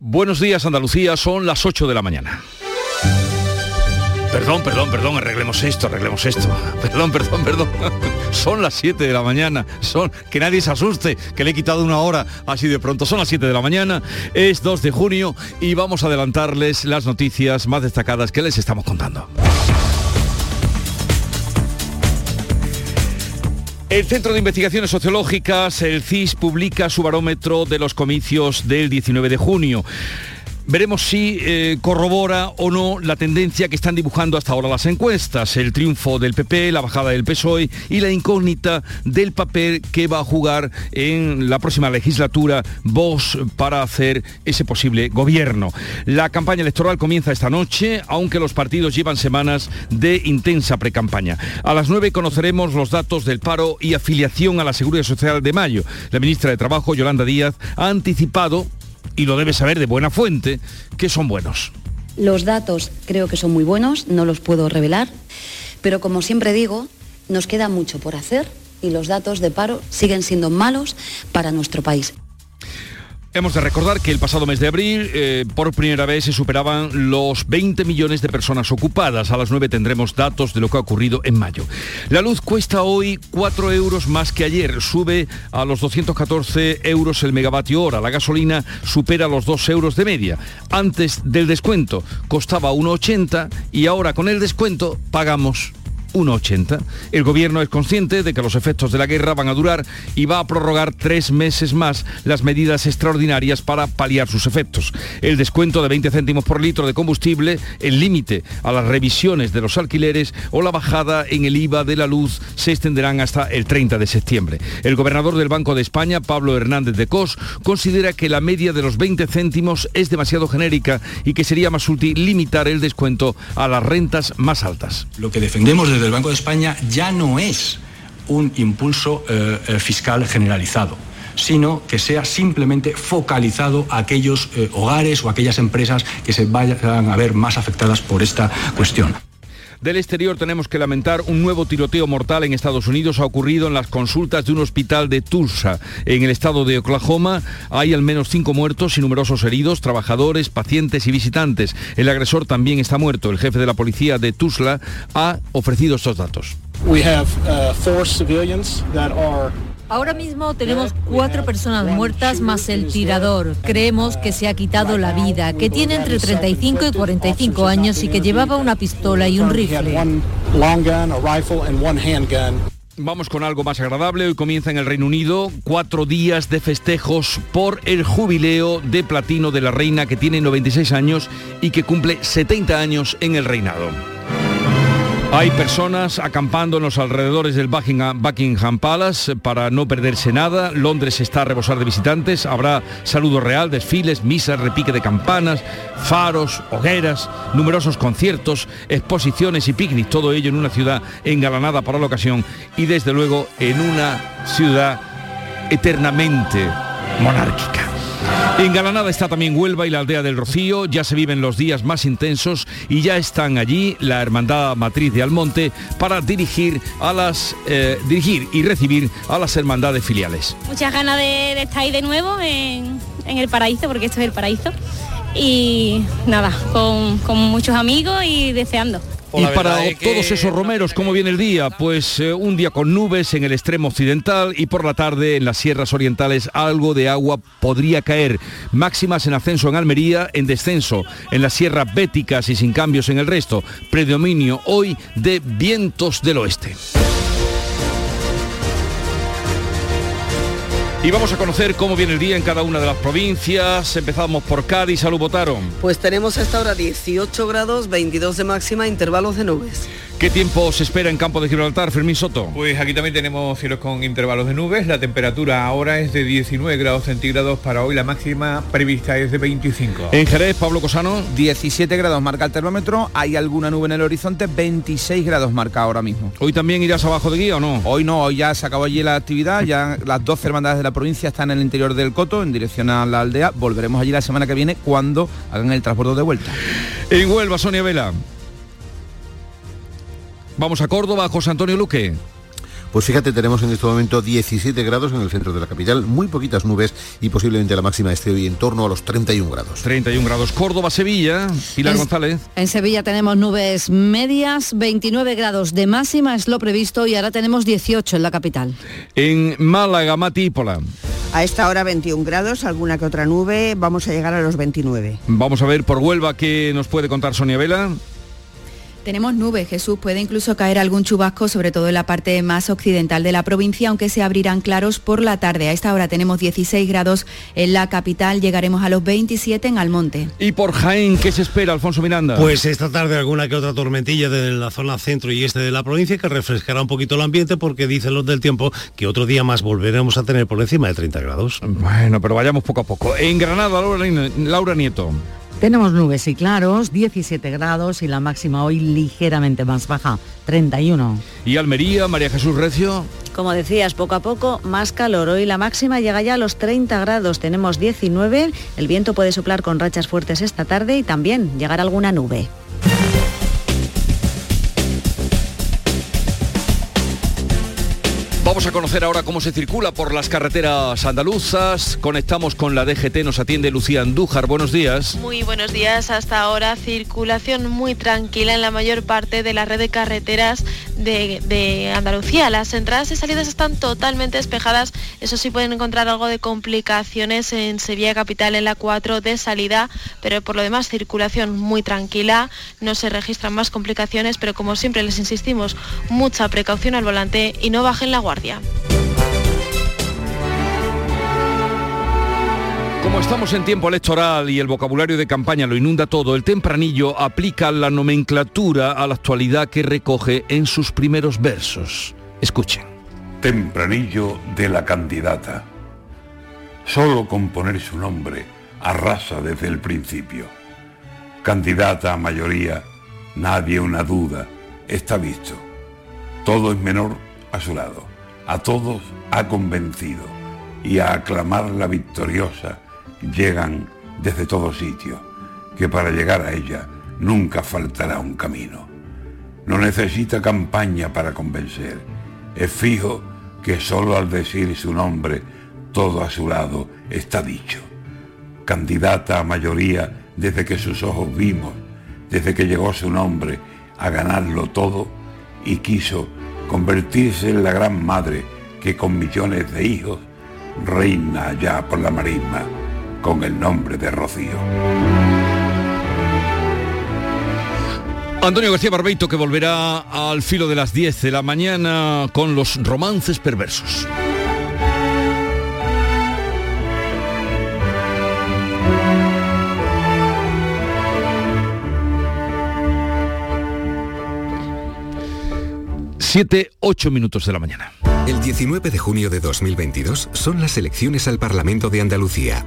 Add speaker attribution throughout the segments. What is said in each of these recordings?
Speaker 1: Buenos días Andalucía, son las 8 de la mañana. Perdón, perdón, perdón, arreglemos esto, arreglemos esto. Perdón, perdón, perdón. Son las 7 de la mañana. Son, que nadie se asuste, que le he quitado una hora así de pronto. Son las 7 de la mañana, es 2 de junio y vamos a adelantarles las noticias más destacadas que les estamos contando. El Centro de Investigaciones Sociológicas, el CIS, publica su barómetro de los comicios del 19 de junio. Veremos si eh, corrobora o no la tendencia que están dibujando hasta ahora las encuestas, el triunfo del PP, la bajada del PSOE y la incógnita del papel que va a jugar en la próxima legislatura Vox para hacer ese posible gobierno. La campaña electoral comienza esta noche, aunque los partidos llevan semanas de intensa precampaña. A las 9 conoceremos los datos del paro y afiliación a la Seguridad Social de mayo. La ministra de Trabajo, Yolanda Díaz, ha anticipado y lo debe saber de buena fuente, que son buenos.
Speaker 2: Los datos creo que son muy buenos, no los puedo revelar, pero como siempre digo, nos queda mucho por hacer y los datos de paro siguen siendo malos para nuestro país.
Speaker 1: Hemos de recordar que el pasado mes de abril, eh, por primera vez, se superaban los 20 millones de personas ocupadas. A las 9 tendremos datos de lo que ha ocurrido en mayo. La luz cuesta hoy 4 euros más que ayer. Sube a los 214 euros el megavatio hora. La gasolina supera los 2 euros de media. Antes del descuento costaba 1,80 y ahora con el descuento pagamos 1,80. El gobierno es consciente de que los efectos de la guerra van a durar y va a prorrogar tres meses más las medidas extraordinarias para paliar sus efectos. El descuento de 20 céntimos por litro de combustible, el límite a las revisiones de los alquileres o la bajada en el IVA de la luz se extenderán hasta el 30 de septiembre. El gobernador del Banco de España, Pablo Hernández de Cos, considera que la media de los 20 céntimos es demasiado genérica y que sería más útil limitar el descuento a las rentas más altas.
Speaker 3: Lo que defendemos desde el Banco de España ya no es un impulso eh, eh, fiscal generalizado sino que sea simplemente focalizado a aquellos eh, hogares o aquellas empresas que se vayan a ver más afectadas por esta cuestión.
Speaker 1: Del exterior tenemos que lamentar un nuevo tiroteo mortal en Estados Unidos. Ha ocurrido en las consultas de un hospital de Tulsa, en el estado de Oklahoma. Hay al menos cinco muertos y numerosos heridos, trabajadores, pacientes y visitantes. El agresor también está muerto. El jefe de la policía de Tulsa ha ofrecido estos datos.
Speaker 4: Ahora mismo tenemos cuatro personas muertas más el tirador. Creemos que se ha quitado la vida, que tiene entre 35 y 45 años y que llevaba una pistola y un rifle.
Speaker 1: Vamos con algo más agradable. Hoy comienza en el Reino Unido cuatro días de festejos por el jubileo de platino de la reina que tiene 96 años y que cumple 70 años en el reinado. Hay personas acampando en los alrededores del Buckingham, Palace para no perderse nada. Londres está a rebosar de visitantes. Habrá saludo real, desfiles, misas, repique de campanas, faros, hogueras, numerosos conciertos, exposiciones y picnics. Todo ello en una ciudad engalanada para la ocasión y desde luego en una ciudad eternamente monárquica. En Galanada está también Huelva y la aldea del Rocío, ya se viven los días más intensos y ya están allí la Hermandad Matriz de Almonte para dirigir a las eh, dirigir y recibir a las hermandades filiales.
Speaker 5: Muchas ganas de, estar ahí de nuevo en, el paraíso, porque esto es el paraíso. Y nada, con muchos amigos y deseando
Speaker 1: y para todos esos romeros, ¿cómo viene el día? Pues eh, un día con nubes en el extremo occidental y por la tarde en las sierras orientales algo de agua podría caer. Máximas en ascenso en Almería, en descenso en las sierras béticas y sin cambios en el resto. Predominio hoy de vientos del oeste. Y vamos a conocer cómo viene el día en cada una de las provincias. Empezamos por Cádiz, salud votaron.
Speaker 6: Pues tenemos hasta ahora 18 grados, 22 de máxima, intervalos de nubes.
Speaker 1: ¿Qué tiempo se espera en campo de Gibraltar, Fermín Soto?
Speaker 7: Pues aquí también tenemos cielos con intervalos de nubes. La temperatura ahora es de 19 grados centígrados para hoy. La máxima prevista es de 25.
Speaker 1: En Jerez, Pablo Cosano.
Speaker 8: 17 grados marca el termómetro. Hay alguna nube en el horizonte. 26 grados marca ahora mismo.
Speaker 1: ¿Hoy también irás abajo de guía o no?
Speaker 8: Hoy no, hoy ya se acabó allí la actividad. Ya las dos hermandades de la provincia están en el interior del Coto, en dirección a la aldea. Volveremos allí la semana que viene cuando hagan el transbordo de vuelta.
Speaker 1: En Huelva, Sonia Vela. Vamos a Córdoba, José Antonio Luque.
Speaker 9: Pues fíjate, tenemos en este momento 17 grados en el centro de la capital, muy poquitas nubes y posiblemente la máxima esté hoy en torno a los 31 grados.
Speaker 1: 31 grados. Córdoba, Sevilla, Pilar
Speaker 10: En-
Speaker 1: González.
Speaker 10: En Sevilla tenemos nubes medias, 29 grados de máxima es lo previsto y ahora tenemos 18 en la capital.
Speaker 1: En Málaga, Matípola.
Speaker 11: A esta hora 21 grados, alguna que otra nube, vamos a llegar a los 29.
Speaker 1: Vamos a ver por Huelva qué nos puede contar Sonia Vela.
Speaker 12: Tenemos nubes, Jesús. Puede incluso caer algún chubasco, sobre todo en la parte más occidental de la provincia, aunque se abrirán claros por la tarde. A esta hora tenemos 16 grados en la capital, llegaremos a los 27 en Almonte.
Speaker 1: Y por Jaén, ¿qué se espera, Alfonso Miranda?
Speaker 13: Pues esta tarde alguna que otra tormentilla de la zona centro y este de la provincia que refrescará un poquito el ambiente porque dicen los del tiempo que otro día más volveremos a tener por encima de 30 grados.
Speaker 1: Bueno, pero vayamos poco a poco. En Granada, Laura, Laura Nieto.
Speaker 14: Tenemos nubes y claros, 17 grados y la máxima hoy ligeramente más baja, 31.
Speaker 1: Y Almería, María Jesús Recio.
Speaker 15: Como decías, poco a poco más calor. Hoy la máxima llega ya a los 30 grados, tenemos 19. El viento puede soplar con rachas fuertes esta tarde y también llegar alguna nube.
Speaker 1: Vamos a conocer ahora cómo se circula por las carreteras andaluzas. Conectamos con la DGT, nos atiende Lucía Andújar. Buenos días.
Speaker 16: Muy buenos días. Hasta ahora circulación muy tranquila en la mayor parte de la red de carreteras de, Andalucía. Las entradas y salidas están totalmente despejadas. Eso sí pueden encontrar algo de complicaciones en Sevilla Capital en la 4 de salida, pero por lo demás circulación muy tranquila. No se registran más complicaciones, pero como siempre les insistimos, mucha precaución al volante y no bajen la guardia.
Speaker 1: Como estamos en tiempo electoral y el vocabulario de campaña lo inunda todo, el tempranillo aplica la nomenclatura a la actualidad que recoge en sus primeros versos. Escuchen.
Speaker 17: Tempranillo de la candidata. Solo con poner su nombre arrasa desde el principio. Candidata a mayoría, nadie una duda, está visto. Todo es menor a su lado. A todos ha convencido y a aclamar la victoriosa llegan desde todo sitio, que para llegar a ella nunca faltará un camino. No necesita campaña para convencer. Es fijo que solo al decir su nombre todo a su lado está dicho. Candidata a mayoría desde que sus ojos vimos, desde que llegó su nombre a ganarlo todo y quiso convertirse en la gran madre que con millones de hijos reina allá por la marisma con el nombre de Rocío.
Speaker 1: Antonio García Barbeito que volverá al filo de las 10 de la mañana con los romances perversos. Siete, ocho minutos de la mañana.
Speaker 18: El 19 de junio de 2022 son las elecciones al Parlamento de Andalucía.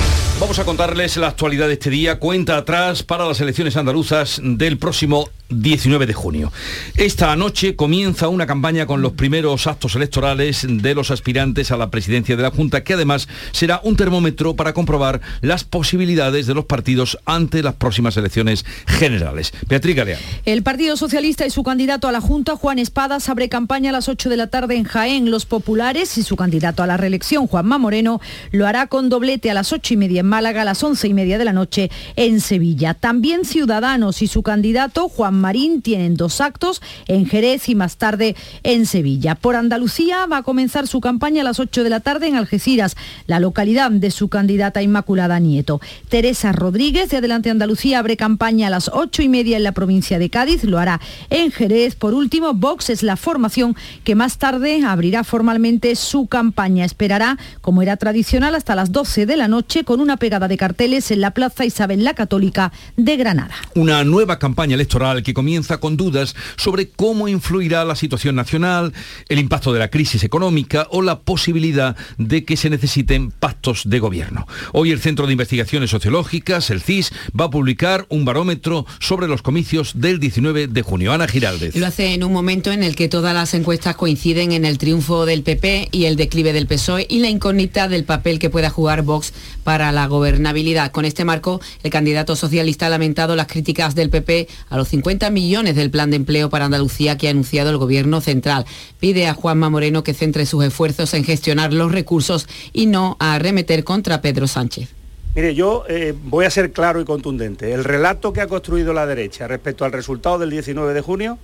Speaker 1: Vamos a contarles la actualidad de este día, cuenta atrás para las elecciones andaluzas del próximo 19 de junio. Esta noche comienza una campaña con los primeros actos electorales de los aspirantes a la presidencia de la Junta, que además será un termómetro para comprobar las posibilidades de los partidos ante las próximas elecciones generales. Beatriz Galeano.
Speaker 19: El Partido Socialista y su candidato a la Junta, Juan Espadas, abre campaña a las 8 de la tarde en Jaén. Los populares y su candidato a la reelección, Juanma Moreno, lo hará con doblete a las 8 y media en Málaga, a las 11 y media de la noche en Sevilla. También Ciudadanos y su candidato, Juan Marín, tienen dos actos en Jerez y más tarde en Sevilla. Por Andalucía va a comenzar su campaña a las 8 de la tarde en Algeciras, la localidad de su candidata Inmaculada Nieto. Teresa Rodríguez de Adelante Andalucía abre campaña a las 8 y media en la provincia de Cádiz, lo hará en Jerez. Por último, Vox es la formación que más tarde abrirá formalmente su campaña. Esperará, como era tradicional, hasta las 12 de la noche con una pegada de carteles en la Plaza Isabel la Católica de Granada.
Speaker 1: Una nueva campaña electoral que comienza con dudas sobre cómo influirá la situación nacional, el impacto de la crisis económica o la posibilidad de que se necesiten pactos de gobierno. Hoy el Centro de Investigaciones Sociológicas, el CIS, va a publicar un barómetro sobre los comicios del 19 de junio. Ana Giraldez.
Speaker 20: Lo hace en un momento en el que todas las encuestas coinciden en el triunfo del PP y el declive del PSOE y la incógnita del papel que pueda jugar Vox para la gobernabilidad. Con este marco, el candidato socialista ha lamentado las críticas del PP a los 50 millones del plan de empleo para Andalucía que ha anunciado el gobierno central. Pide a Juanma Moreno que centre sus esfuerzos en gestionar los recursos y no a arremeter contra Pedro Sánchez.
Speaker 21: Mire, yo eh, voy a ser claro y contundente. El relato que ha construido la derecha respecto al resultado del 19 de junio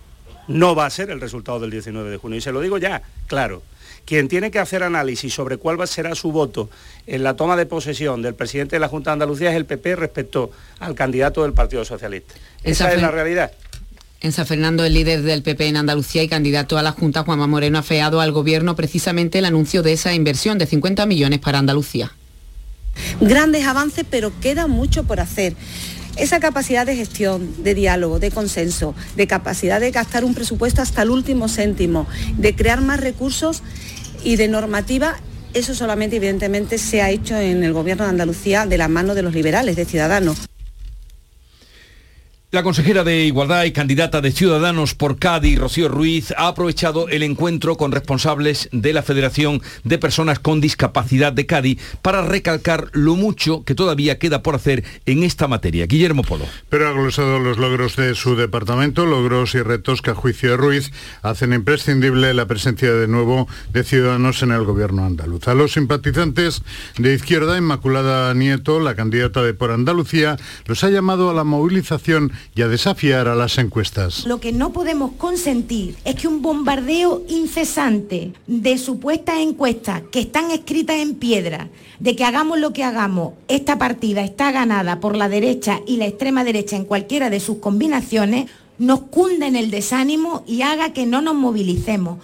Speaker 21: no va a ser el resultado del 19 de junio. Y se lo digo ya, claro. Quien tiene que hacer análisis sobre cuál será su voto en la toma de posesión del presidente de la Junta de Andalucía es el PP respecto al candidato del Partido Socialista. Esa, es la realidad.
Speaker 20: En San Fernando, el líder del PP en Andalucía y candidato a la Junta, Juanma Moreno, ha feado al Gobierno precisamente el anuncio de esa inversión de 50 millones para Andalucía.
Speaker 22: Grandes avances, pero queda mucho por hacer. Esa capacidad de gestión, de diálogo, de consenso, de capacidad de gastar un presupuesto hasta el último céntimo, de crear más recursos y de normativa, eso solamente evidentemente se ha hecho en el Gobierno de Andalucía de la mano de los liberales, de Ciudadanos.
Speaker 1: La consejera de Igualdad y candidata de Ciudadanos por Cádiz, Rocío Ruiz, ha aprovechado el encuentro con responsables de la Federación de Personas con Discapacidad de Cádiz para recalcar lo mucho que todavía queda por hacer en esta materia. Guillermo Polo.
Speaker 23: Pero ha glosado los logros de su departamento, logros y retos que a juicio de Ruiz hacen imprescindible la presencia de nuevo de Ciudadanos en el gobierno andaluz. A los simpatizantes de izquierda, Inmaculada Nieto, la candidata de por Andalucía, los ha llamado a la movilización y a desafiar a las encuestas.
Speaker 24: Lo que no podemos consentir es que un bombardeo incesante de supuestas encuestas que están escritas en piedra, de que hagamos lo que hagamos, esta partida está ganada por la derecha y la extrema derecha en cualquiera de sus combinaciones, nos cunda en el desánimo y haga que no nos movilicemos.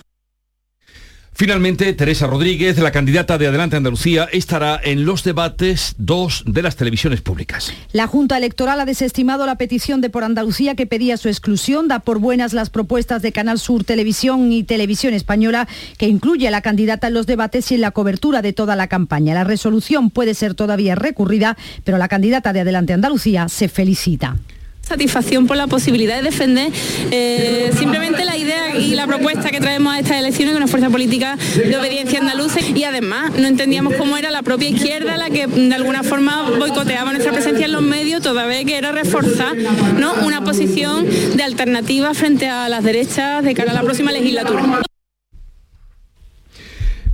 Speaker 1: Finalmente, Teresa Rodríguez, la candidata de Adelante Andalucía, estará en los debates dos de las televisiones públicas.
Speaker 19: La Junta Electoral ha desestimado la petición de Por Andalucía que pedía su exclusión, da por buenas las propuestas de Canal Sur Televisión y Televisión Española, que incluye a la candidata en los debates y en la cobertura de toda la campaña. La resolución puede ser todavía recurrida, pero la candidata de Adelante Andalucía se felicita
Speaker 25: satisfacción por la posibilidad de defender eh, simplemente la idea y la propuesta que traemos a estas elecciones de una fuerza política de obediencia andaluza y además no entendíamos cómo era la propia izquierda la que de alguna forma boicoteaba nuestra presencia en los medios toda vez que era reforzar ¿no? una posición de alternativa frente a las derechas de cara a la próxima legislatura.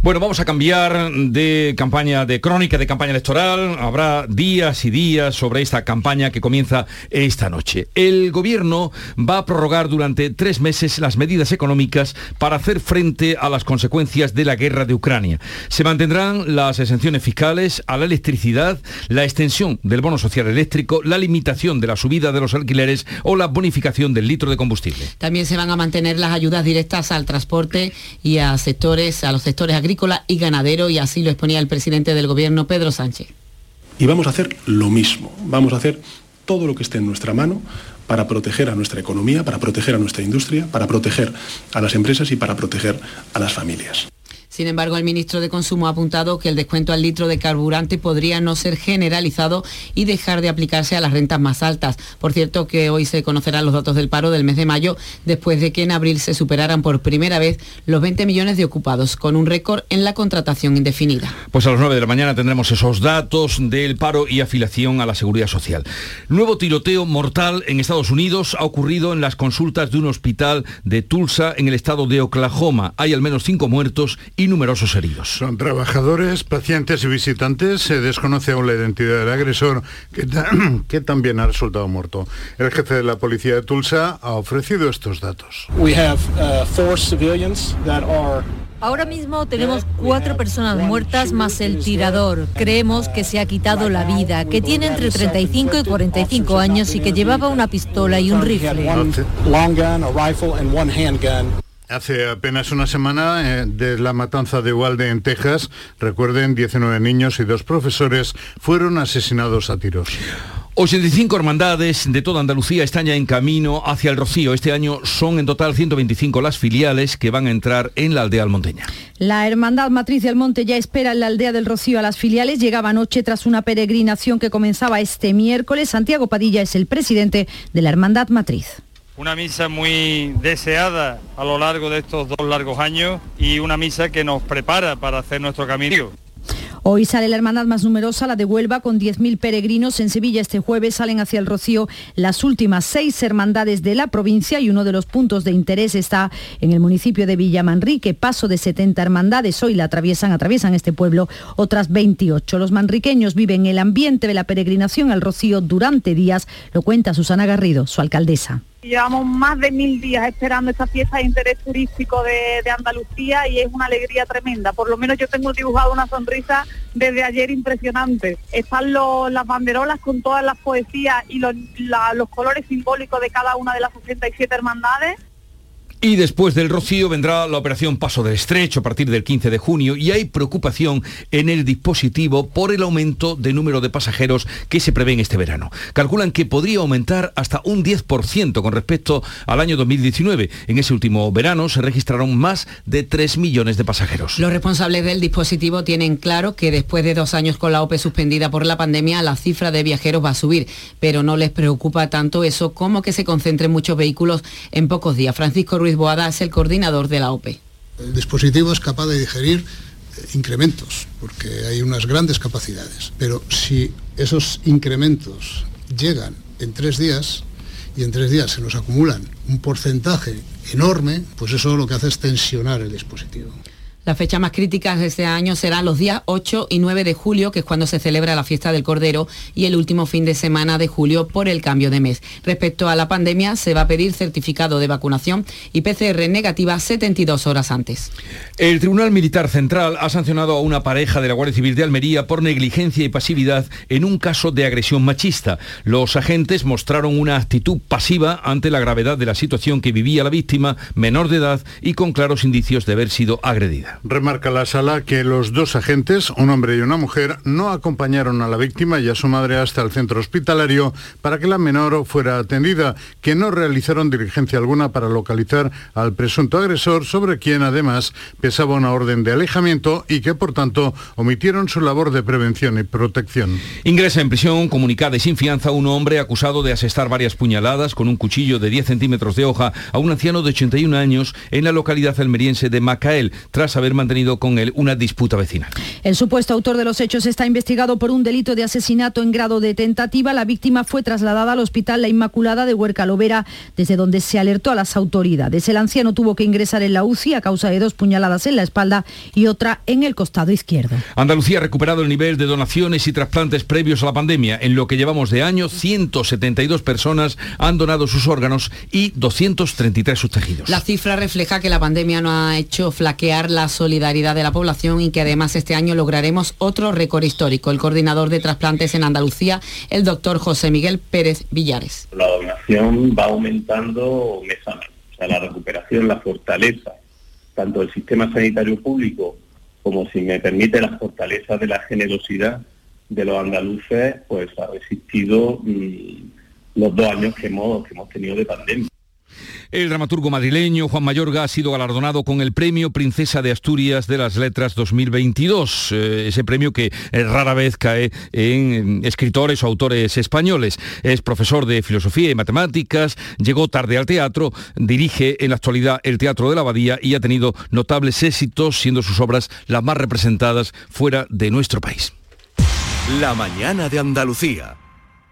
Speaker 1: Bueno, vamos a cambiar de campaña, de crónica de campaña electoral. Habrá días y días sobre esta campaña que comienza esta noche. El gobierno va a prorrogar durante tres meses las medidas económicas para hacer frente a las consecuencias de la guerra de Ucrania. Se mantendrán las exenciones fiscales a la electricidad, la extensión del bono social eléctrico, la limitación de la subida de los alquileres o la bonificación del litro de combustible.
Speaker 20: También se van a mantener las ayudas directas al transporte y a sectores, a los sectores agrícolas agrícola y ganadero y así lo exponía el presidente del gobierno, Pedro Sánchez.
Speaker 26: Y vamos a hacer lo mismo, vamos a hacer todo lo que esté en nuestra mano para proteger a nuestra economía, para proteger a nuestra industria, para proteger a las empresas y para proteger a las familias.
Speaker 20: Sin embargo, el ministro de Consumo ha apuntado que el descuento al litro de carburante podría no ser generalizado y dejar de aplicarse a las rentas más altas. Por cierto, que hoy se conocerán los datos del paro del mes de mayo, después de que en abril se superaran por primera vez los 20 millones de ocupados, con un récord en la contratación indefinida.
Speaker 1: Pues a las 9 de la mañana tendremos esos datos del paro y afiliación a la seguridad social. Nuevo tiroteo mortal en Estados Unidos ha ocurrido en las consultas de un hospital de Tulsa en el estado de Oklahoma. Hay al menos cinco muertos y numerosos heridos.
Speaker 23: Son trabajadores, pacientes y visitantes. Se desconoce aún la identidad del agresor que, que también ha resultado muerto. El jefe de la policía de Tulsa ha ofrecido estos datos.
Speaker 27: Ahora mismo tenemos cuatro personas muertas más el tirador. Creemos que se ha quitado la vida, que tiene entre 35 y 45 años y que llevaba una pistola y un rifle.
Speaker 23: Hace apenas una semana eh, de la matanza de Uvalde en Texas, recuerden, 19 niños y dos profesores fueron asesinados a tiros.
Speaker 1: 85 hermandades de toda Andalucía están ya en camino hacia el Rocío. Este año son en total 125 las filiales que van a entrar en la aldea almonteña.
Speaker 19: La Hermandad Matriz del Monte ya espera en la aldea del Rocío a las filiales. Llegaba anoche tras una peregrinación que comenzaba este miércoles. Santiago Padilla es el presidente de la Hermandad Matriz
Speaker 28: una misa muy deseada a lo largo de estos dos largos años y una misa que nos prepara para hacer nuestro camino.
Speaker 19: Hoy sale la hermandad más numerosa, la de Huelva, con 10.000 peregrinos. En Sevilla este jueves salen hacia el Rocío las últimas seis hermandades de la provincia y uno de los puntos de interés está en el municipio de Villamanrique. Paso de 70 hermandades. Hoy la atraviesan, atraviesan este pueblo otras 28. Los manriqueños viven el ambiente de la peregrinación al Rocío durante días, lo cuenta Susana Garrido, su alcaldesa.
Speaker 29: Llevamos más de mil días esperando esta fiesta de interés turístico de, Andalucía y es una alegría tremenda. Por lo menos yo tengo dibujado una sonrisa desde ayer impresionante. Están las banderolas con todas las poesías y los, los colores simbólicos de cada una de las 67 hermandades
Speaker 1: y después del rocío vendrá la operación Paso del Estrecho a partir del 15 de junio y hay preocupación en el dispositivo por el aumento de número de pasajeros que se prevé en este verano. Calculan que podría aumentar hasta un 10% con respecto al año 2019. En ese último verano se registraron más de 3 millones de pasajeros.
Speaker 20: Los responsables del dispositivo tienen claro que después de dos años con la OPE suspendida por la pandemia, la cifra de viajeros va a subir, pero no les preocupa tanto eso como que se concentren muchos vehículos en pocos días. Francisco Boada es el coordinador de la OPE.
Speaker 30: El dispositivo es capaz de digerir eh, incrementos, porque hay unas grandes capacidades. Pero si esos incrementos llegan en tres días y en tres días se nos acumulan un porcentaje enorme, pues eso lo que hace es tensionar el dispositivo.
Speaker 20: Las fechas más críticas de este año serán los días 8 y 9 de julio, que es cuando se celebra la fiesta del Cordero, y el último fin de semana de julio por el cambio de mes. Respecto a la pandemia, se va a pedir certificado de vacunación y PCR negativa 72 horas antes.
Speaker 1: El Tribunal Militar Central ha sancionado a una pareja de la Guardia Civil de Almería por negligencia y pasividad en un caso de agresión machista. Los agentes mostraron una actitud pasiva ante la gravedad de la situación que vivía la víctima, menor de edad y con claros indicios de haber sido agredida.
Speaker 23: Remarca la sala que los dos agentes, un hombre y una mujer, no acompañaron a la víctima y a su madre hasta el centro hospitalario para que la menor fuera atendida, que no realizaron diligencia alguna para localizar al presunto agresor, sobre quien además pesaba una orden de alejamiento y que por tanto omitieron su labor de prevención y protección.
Speaker 1: Ingresa en prisión comunicada y sin fianza un hombre acusado de asestar varias puñaladas con un cuchillo de 10 centímetros de hoja a un anciano de 81 años en la localidad almeriense de Macael, tras haber mantenido con él una disputa vecinal.
Speaker 19: El supuesto autor de los hechos está investigado por un delito de asesinato en grado de tentativa. La víctima fue trasladada al Hospital La Inmaculada de Huerca Lovera, desde donde se alertó a las autoridades. El anciano tuvo que ingresar en la UCI a causa de dos puñaladas en la espalda y otra en el costado izquierdo.
Speaker 1: Andalucía ha recuperado el nivel de donaciones y trasplantes previos a la pandemia. En lo que llevamos de año, 172 personas han donado sus órganos y 233 sus tejidos.
Speaker 20: La cifra refleja que la pandemia no ha hecho flaquear solidaridad de la población y que además este año lograremos otro récord histórico. El coordinador de trasplantes en Andalucía, el doctor José Miguel Pérez Villares.
Speaker 31: La donación va aumentando mes a mes. O sea, la recuperación, la fortaleza, tanto del sistema sanitario público como, si me permite, la fortaleza de la generosidad de los andaluces, pues ha resistido mm, los dos años que hemos, que hemos tenido de pandemia.
Speaker 1: El dramaturgo madrileño Juan Mayorga ha sido galardonado con el Premio Princesa de Asturias de las Letras 2022, eh, ese premio que eh, rara vez cae en escritores o autores españoles. Es profesor de filosofía y matemáticas, llegó tarde al teatro, dirige en la actualidad el Teatro de la Abadía y ha tenido notables éxitos, siendo sus obras las más representadas fuera de nuestro país.
Speaker 32: La mañana de Andalucía.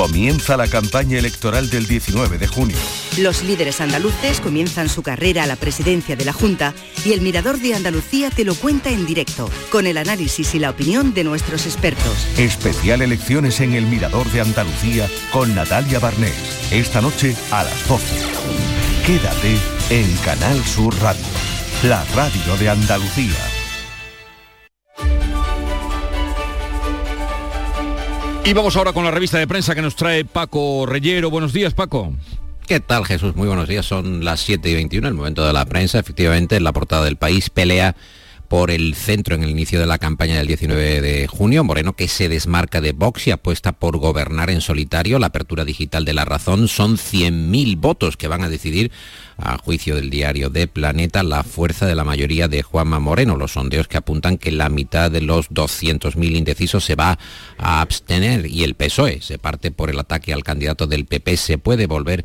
Speaker 33: Comienza la campaña electoral del 19 de junio.
Speaker 34: Los líderes andaluces comienzan su carrera a la presidencia de la Junta y el Mirador de Andalucía te lo cuenta en directo, con el análisis y la opinión de nuestros expertos.
Speaker 33: Especial elecciones en el Mirador de Andalucía con Natalia Barnés. Esta noche a las 12. Quédate en Canal Sur Radio, la radio de Andalucía.
Speaker 1: Y vamos ahora con la revista de prensa que nos trae Paco Reyero. Buenos días, Paco.
Speaker 35: ¿Qué tal, Jesús? Muy buenos días. Son las 7 y 21, el momento de la prensa. Efectivamente, en la portada del país pelea por el centro en el inicio de la campaña del 19 de junio. Moreno que se desmarca de Vox y apuesta por gobernar en solitario. La apertura digital de la razón son 100.000 votos que van a decidir, a juicio del diario de Planeta, la fuerza de la mayoría de Juanma Moreno. Los sondeos que apuntan que la mitad de los 200.000 indecisos se va a abstener y el PSOE se parte por el ataque al candidato del PP. Se puede volver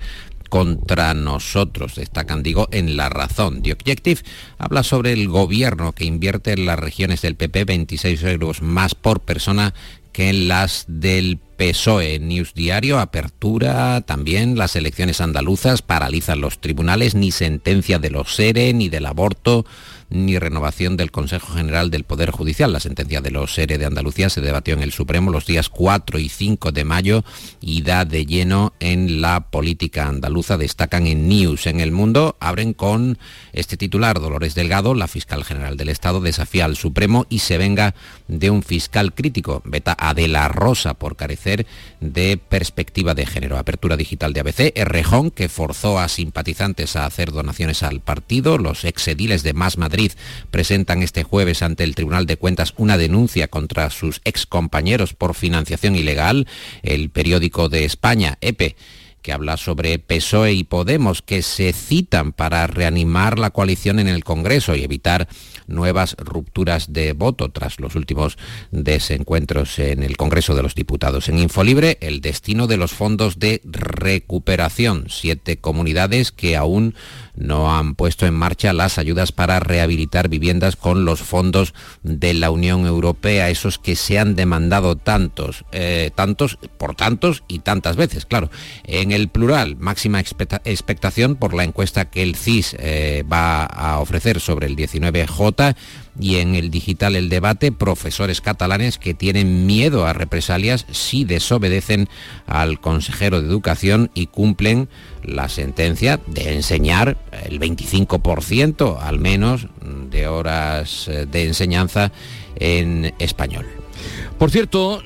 Speaker 35: contra nosotros, destacan, digo, en La Razón. The Objective habla sobre el gobierno que invierte en las regiones del PP 26 euros más por persona que en las del PSOE. News Diario, apertura también las elecciones andaluzas, paralizan los tribunales, ni sentencia de los SERE, ni del aborto, ni renovación del Consejo General del Poder Judicial. La sentencia de los SERE de Andalucía se debatió en el Supremo los días 4 y 5 de mayo y da de lleno en la política andaluza. Destacan en News en el mundo, abren con este titular Dolores Delgado, la fiscal general del Estado, desafía al Supremo y se venga de un fiscal crítico. Veta a De la Rosa por carecer de perspectiva de género. Apertura digital de ABC, Errejón, que forzó a simpatizantes a hacer donaciones al partido. Los exediles de Más Madrid presentan este jueves ante el Tribunal de Cuentas una denuncia contra sus excompañeros por financiación ilegal. El periódico de España, EPE, que habla sobre PSOE y Podemos, que se citan para reanimar la coalición en el Congreso y evitar nuevas rupturas de voto tras los últimos desencuentros en el Congreso de los Diputados. En Infolibre, el destino de los fondos de recuperación. Siete comunidades que aún no han puesto en marcha las ayudas para rehabilitar viviendas con los fondos de la Unión Europea, esos que se han demandado tantos, eh, tantos, por tantos y tantas veces, claro. El plural, máxima expectación por la encuesta que el CIS eh, va a ofrecer sobre el 19J y en el digital el debate, profesores catalanes que tienen miedo a represalias si desobedecen al consejero de educación y cumplen la sentencia de enseñar el 25% al menos de horas eh, de enseñanza en español.
Speaker 1: Por cierto,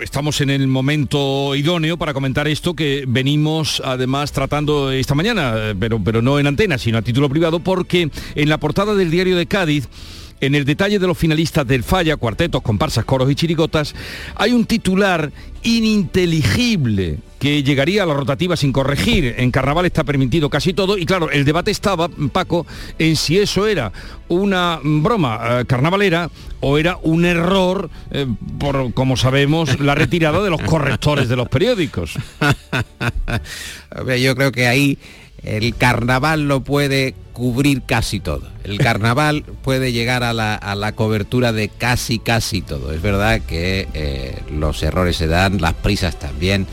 Speaker 1: estamos en el momento idóneo para comentar esto que venimos además tratando esta mañana, pero, pero no en antena, sino a título privado, porque en la portada del diario de Cádiz en el detalle de los finalistas del Falla, cuartetos, comparsas, coros y chirigotas, hay un titular ininteligible que llegaría a la rotativa sin corregir. En carnaval está permitido casi todo y claro, el debate estaba, Paco, en si eso era una broma eh, carnavalera o era un error eh, por, como sabemos, la retirada de los correctores de los periódicos.
Speaker 35: Yo creo que ahí el carnaval lo puede cubrir casi todo. El carnaval puede llegar a la, cobertura de casi, casi todo. Es verdad que eh, los errores se dan, las prisas también.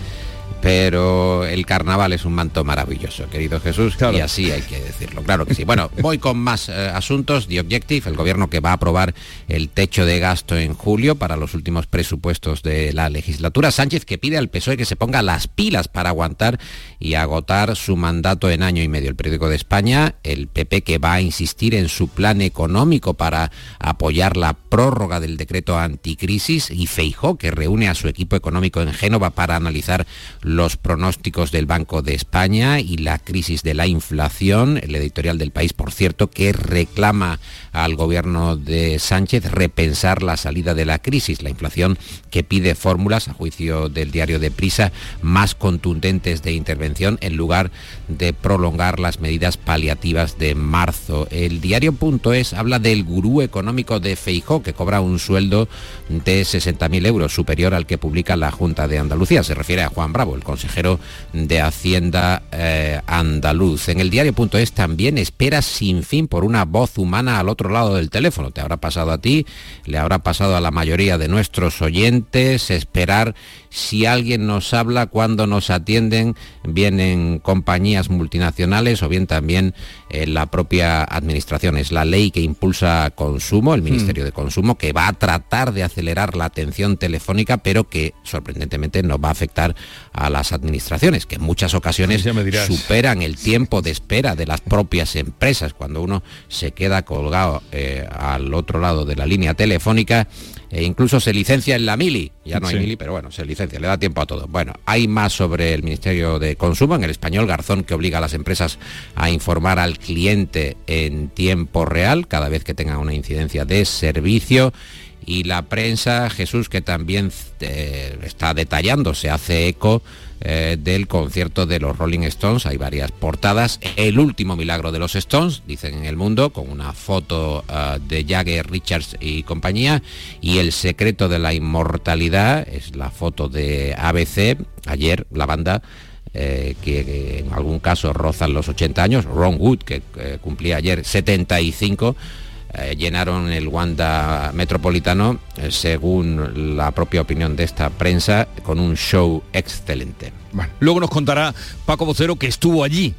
Speaker 35: Pero el carnaval es un manto maravilloso, querido Jesús, y así hay que decirlo, claro que sí. Bueno, voy con más eh, asuntos. The Objective, el gobierno que va a aprobar el techo de gasto en julio para los últimos presupuestos de la legislatura. Sánchez que pide al PSOE que se ponga las pilas para aguantar y agotar su mandato en año y medio. El periódico de España, el PP que va a insistir en su plan económico para apoyar la prórroga del decreto anticrisis y Feijó que reúne a su equipo económico en Génova para analizar los pronósticos del Banco de España y la crisis de la inflación. El editorial del país, por cierto, que reclama al gobierno de Sánchez repensar la salida de la crisis, la inflación que pide fórmulas, a juicio del diario de Prisa, más contundentes de intervención en lugar de prolongar las medidas paliativas de marzo. El diario.es habla del gurú económico de Feijó, que cobra un sueldo de 60.000 euros, superior al que publica la Junta de Andalucía. Se refiere a Juan Bravo, el consejero de Hacienda eh, andaluz. En el diario.es también espera sin fin por una voz humana al otro lado del teléfono. Te habrá pasado a ti, le habrá pasado a la mayoría de nuestros oyentes esperar si alguien nos habla cuando nos atienden, vienen compañías multinacionales o bien también eh, la propia administración. Es la ley que impulsa consumo, el Ministerio mm. de Consumo, que va a tratar de acelerar la atención telefónica, pero que sorprendentemente no va a afectar a las administraciones, que en muchas ocasiones superan el tiempo de espera de las propias empresas. Cuando uno se queda colgado eh, al otro lado de la línea telefónica, e incluso se licencia en la mili. Ya no hay mili, pero bueno, se licencia, le da tiempo a todo. Bueno, hay más sobre el Ministerio de Consumo, en el español Garzón, que obliga a las empresas a informar al cliente en tiempo real cada vez que tenga una incidencia de servicio y la prensa, Jesús, que también eh, está detallando, se hace eco eh, del concierto de los Rolling Stones. Hay varias portadas. El último milagro de los Stones, dicen en el mundo, con una foto eh, de Jagger, Richards y compañía. Y el secreto de la inmortalidad es la foto de ABC. Ayer la banda que, en algún caso rozan los 80 años, Ron Wood, que cumplía ayer 75, eh, llenaron el Wanda Metropolitano, eh, según la propia opinión de esta prensa, con un show excelente.
Speaker 1: luego nos contará Paco Vocero que estuvo allí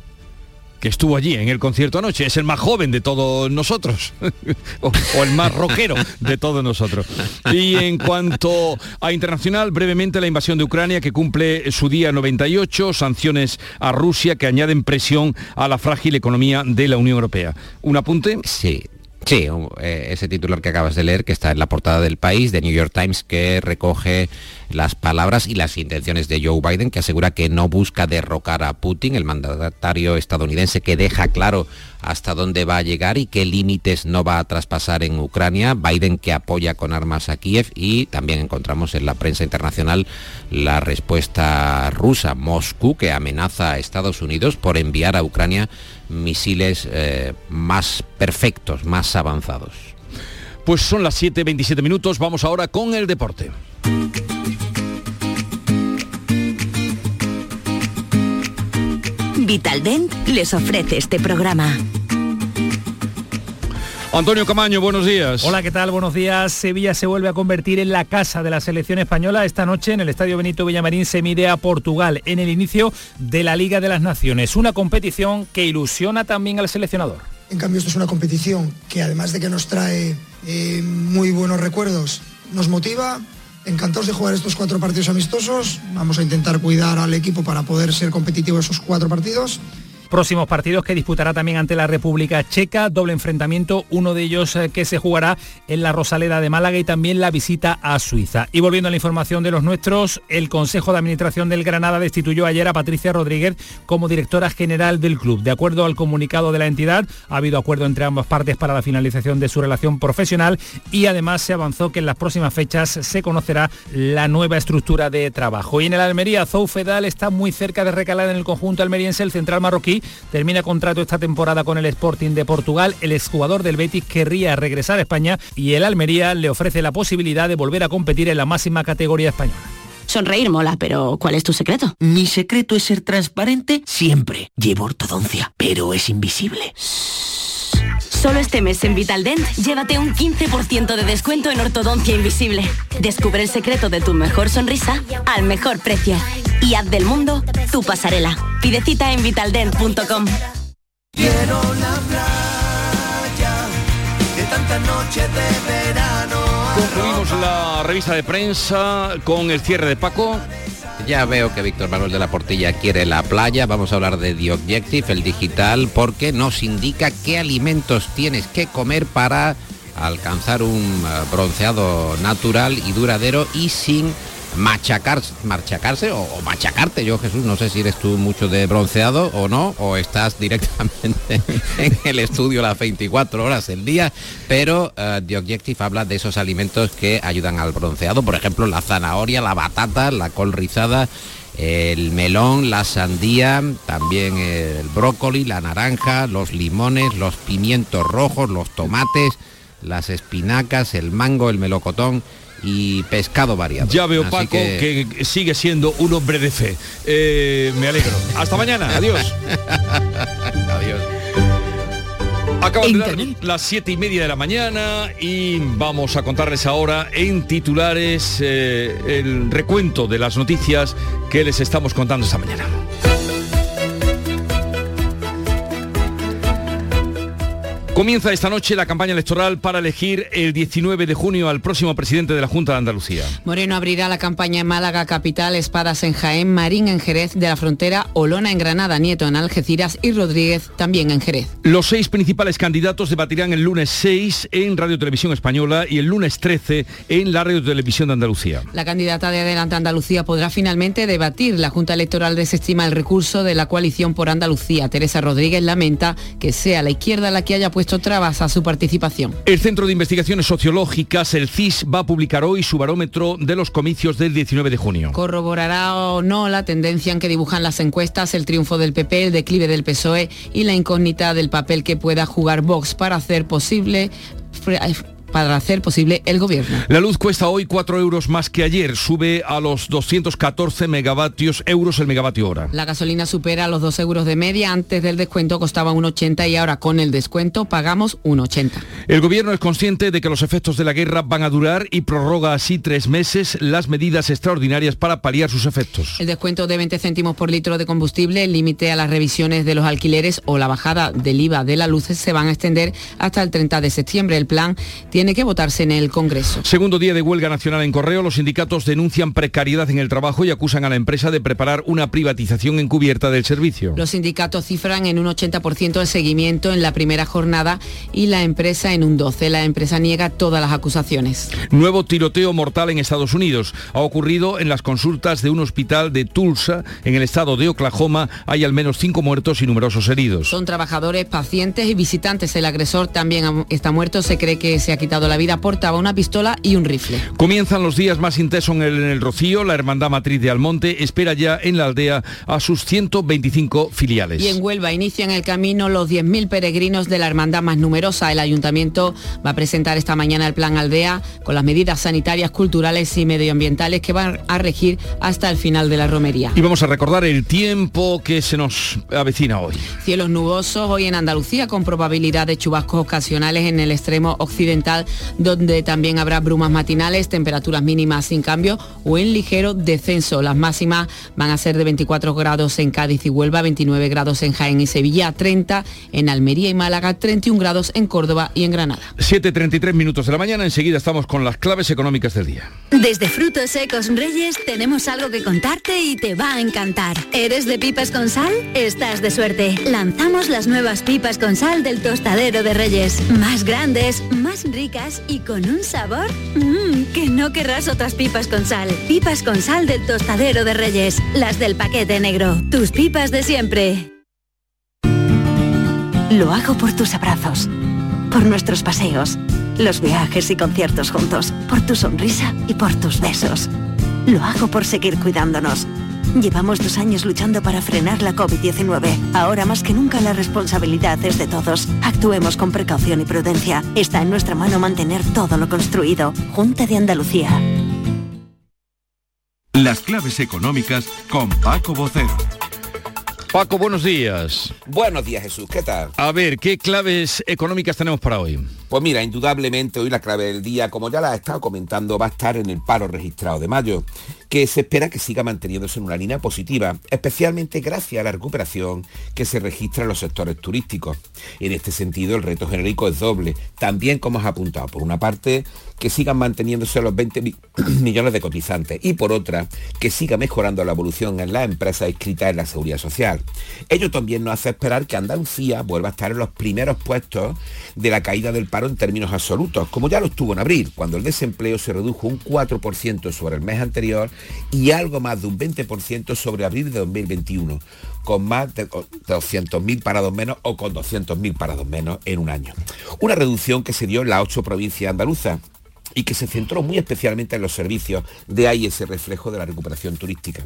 Speaker 1: que estuvo allí en el concierto anoche. Es el más joven de todos nosotros, o, el más rockero de todos nosotros. Y en cuanto a internacional, brevemente la invasión de Ucrania que cumple su día 98, sanciones a Rusia que añaden presión a la frágil economía de la Unión Europea. ¿Un apunte?
Speaker 35: Sí, Sí, eh, ese titular que acabas de leer, que está en la portada del país, de New York Times, que recoge las palabras y las intenciones de Joe Biden, que asegura que no busca derrocar a Putin, el mandatario estadounidense que deja claro hasta dónde va a llegar y qué límites no va a traspasar en Ucrania. Biden que apoya con armas a Kiev y también encontramos en la prensa internacional la respuesta rusa, Moscú, que amenaza a Estados Unidos por enviar a Ucrania misiles eh, más perfectos, más avanzados.
Speaker 1: Pues son las 7.27 minutos, vamos ahora con el deporte.
Speaker 36: Vitaldent les ofrece este programa.
Speaker 1: Antonio Camaño, buenos días.
Speaker 37: Hola, ¿qué tal? Buenos días. Sevilla se vuelve a convertir en la casa de la selección española. Esta noche en el Estadio Benito Villamarín se mide a Portugal en el inicio de la Liga de las Naciones. Una competición que ilusiona también al seleccionador.
Speaker 38: En cambio, esto es una competición que además de que nos trae eh, muy buenos recuerdos, nos motiva, encantados de jugar estos cuatro partidos amistosos. Vamos a intentar cuidar al equipo para poder ser competitivo esos cuatro partidos
Speaker 37: próximos partidos que disputará también ante la República Checa, doble enfrentamiento, uno de ellos eh, que se jugará en la Rosaleda de Málaga y también la visita a Suiza. Y volviendo a la información de los nuestros, el Consejo de Administración del Granada destituyó ayer a Patricia Rodríguez como directora general del club. De acuerdo al comunicado de la entidad, ha habido acuerdo entre ambas partes para la finalización de su relación profesional y además se avanzó que en las próximas fechas se conocerá la nueva estructura de trabajo. Y en el Almería, Zoufedal está muy cerca de recalar en el conjunto almeriense el central marroquí termina contrato esta temporada con el Sporting de Portugal. El exjugador del Betis querría regresar a España y el Almería le ofrece la posibilidad de volver a competir en la máxima categoría española.
Speaker 39: Sonreír mola, pero ¿cuál es tu secreto?
Speaker 40: Mi secreto es ser transparente siempre. Llevo ortodoncia, pero es invisible.
Speaker 41: Solo este mes en Vitaldent, llévate un 15% de descuento en ortodoncia invisible. Descubre el secreto de tu mejor sonrisa al mejor precio. Y haz del mundo tu pasarela. Pide cita en vitaldent.com.
Speaker 42: Quiero la playa de tantas noches de verano.
Speaker 1: Concluimos la revista de prensa con el cierre de Paco.
Speaker 35: Ya veo que Víctor Manuel de la Portilla quiere la playa. Vamos a hablar de The Objective, el digital, porque nos indica qué alimentos tienes que comer para alcanzar un eh, bronceado natural y duradero y sin machacarse, machacarse o, machacarte. Yo, Jesús, no sé si eres tú mucho de bronceado o no, o estás directamente en el estudio las 24 horas del día, pero eh, The Objective habla de esos alimentos que ayudan al bronceado, por ejemplo, la zanahoria, la batata, la col rizada, el melón, la sandía, también el brócoli, la naranja, los limones, los pimientos rojos, los tomates, las espinacas, el mango, el melocotón y pescado variado.
Speaker 1: Ya veo,
Speaker 35: Así
Speaker 1: Paco,
Speaker 35: que-
Speaker 1: que... sigue siendo un hombre de fe. Eh, me alegro. Hasta mañana. Adiós.
Speaker 35: Adiós.
Speaker 1: Acaban de dar las siete y media de la mañana y vamos a contarles ahora en titulares eh, el recuento de las noticias que les estamos contando esta mañana. Comienza esta noche la campaña electoral para elegir el 19 de junio al próximo presidente de la Junta de Andalucía.
Speaker 20: Moreno abrirá la campaña en Málaga Capital, Espadas en Jaén, Marín en Jerez de la Frontera, Olona en Granada, Nieto en Algeciras y Rodríguez también en Jerez.
Speaker 1: Los seis principales candidatos debatirán el lunes 6 en Radio Televisión Española y el lunes 13 en la Radio Televisión de Andalucía.
Speaker 20: La candidata de Adelante Andalucía podrá finalmente debatir. La Junta Electoral desestima el recurso de la coalición por Andalucía. Teresa Rodríguez lamenta que sea la izquierda la que haya puesto trabas a su participación.
Speaker 1: El Centro de Investigaciones Sociológicas, el CIS, va a publicar hoy su barómetro de los comicios del 19 de junio.
Speaker 20: Corroborará o no la tendencia en que dibujan las encuestas, el triunfo del PP, el declive del PSOE y la incógnita del papel que pueda jugar Vox para hacer posible para hacer posible el gobierno.
Speaker 1: La luz cuesta hoy 4 euros más que ayer, sube a los 214 megavatios euros el megavatio hora.
Speaker 20: La gasolina supera los 2 euros de media, antes del descuento costaba 1,80 y ahora con el descuento pagamos 1,80.
Speaker 1: El gobierno es consciente de que los efectos de la guerra van a durar y prorroga así tres meses las medidas extraordinarias para paliar sus efectos.
Speaker 20: El descuento de 20 céntimos por litro de combustible, el límite a las revisiones de los alquileres o la bajada del IVA de la luz se van a extender hasta el 30 de septiembre. El plan tiene que votarse en el Congreso.
Speaker 1: Segundo día de huelga nacional en correo, los sindicatos denuncian precariedad en el trabajo y acusan a la empresa de preparar una privatización encubierta del servicio.
Speaker 20: Los sindicatos cifran en un 80% el seguimiento en la primera jornada y la empresa en un 12%. La empresa niega todas las acusaciones.
Speaker 1: Nuevo tiroteo mortal en Estados Unidos. Ha ocurrido en las consultas de un hospital de Tulsa, en el estado de Oklahoma. Hay al menos cinco muertos y numerosos heridos.
Speaker 20: Son trabajadores, pacientes y visitantes. El agresor también está muerto. Se cree que se ha quitado la vida. Portaba una pistola y un rifle.
Speaker 1: Comienzan los días más intensos en el, en el Rocío. La Hermandad Matriz de Almonte espera ya en la aldea a sus 125 filiales.
Speaker 20: Y en Huelva inician el camino los 10.000 peregrinos de la hermandad más numerosa. El ayuntamiento va a presentar esta mañana el plan Aldea con las medidas sanitarias, culturales y medioambientales que van a regir hasta el final de la romería.
Speaker 1: Y vamos a recordar el tiempo que se nos avecina hoy.
Speaker 20: Cielos nubosos hoy en Andalucía con probabilidad de chubascos ocasionales en el extremo occidental donde también habrá brumas matinales, temperaturas mínimas sin cambio o en ligero descenso. Las máximas van a ser de 24 grados en Cádiz y Huelva, 29 grados en Jaén y Sevilla, 30 en Almería y Málaga, 31 grados en Córdoba y en Granada.
Speaker 1: 7.33 minutos de la mañana, enseguida estamos con las claves económicas del día.
Speaker 43: Desde Frutos Secos Reyes tenemos algo que contarte y te va a encantar. ¿Eres de pipas con sal? Estás de suerte. Lanzamos las nuevas pipas con sal del tostadero de Reyes. Más grandes, más ricas y con un sabor mmm, que no querrás otras pipas con sal. Pipas con sal del tostadero de Reyes. Las del paquete negro. Tus pipas de siempre.
Speaker 44: Lo hago por tus abrazos, por nuestros paseos, los viajes y conciertos juntos, por tu sonrisa y por tus besos. Lo hago por seguir cuidándonos. Llevamos dos años luchando para frenar la COVID-19. Ahora más que nunca la responsabilidad es de todos. Actuemos con precaución y prudencia. Está en nuestra mano mantener todo lo construido. Junta de Andalucía.
Speaker 33: Las claves económicas con Paco Bocero.
Speaker 1: Paco, buenos días.
Speaker 45: Buenos días, Jesús. ¿Qué tal?
Speaker 1: A ver, ¿qué claves económicas tenemos para hoy?
Speaker 45: Pues mira, indudablemente hoy la clave del día, como ya la he estado comentando, va a estar en el paro registrado de mayo, que se espera que siga manteniéndose en una línea positiva, especialmente gracias a la recuperación que se registra en los sectores turísticos. En este sentido, el reto genérico es doble. También, como has apuntado, por una parte, que sigan manteniéndose los 20 millones de cotizantes y por otra, que siga mejorando la evolución en las empresas inscritas en la seguridad social. Ello también nos hace esperar que Andalucía vuelva a estar en los primeros puestos de la caída del en términos absolutos, como ya lo estuvo en abril, cuando el desempleo se redujo un 4% sobre el mes anterior y algo más de un 20% sobre abril de 2021, con más de 200.000 parados menos o con 200.000 parados menos en un año. Una reducción que se dio en las ocho provincias andaluzas y que se centró muy especialmente en los servicios, de ahí ese reflejo de la recuperación turística.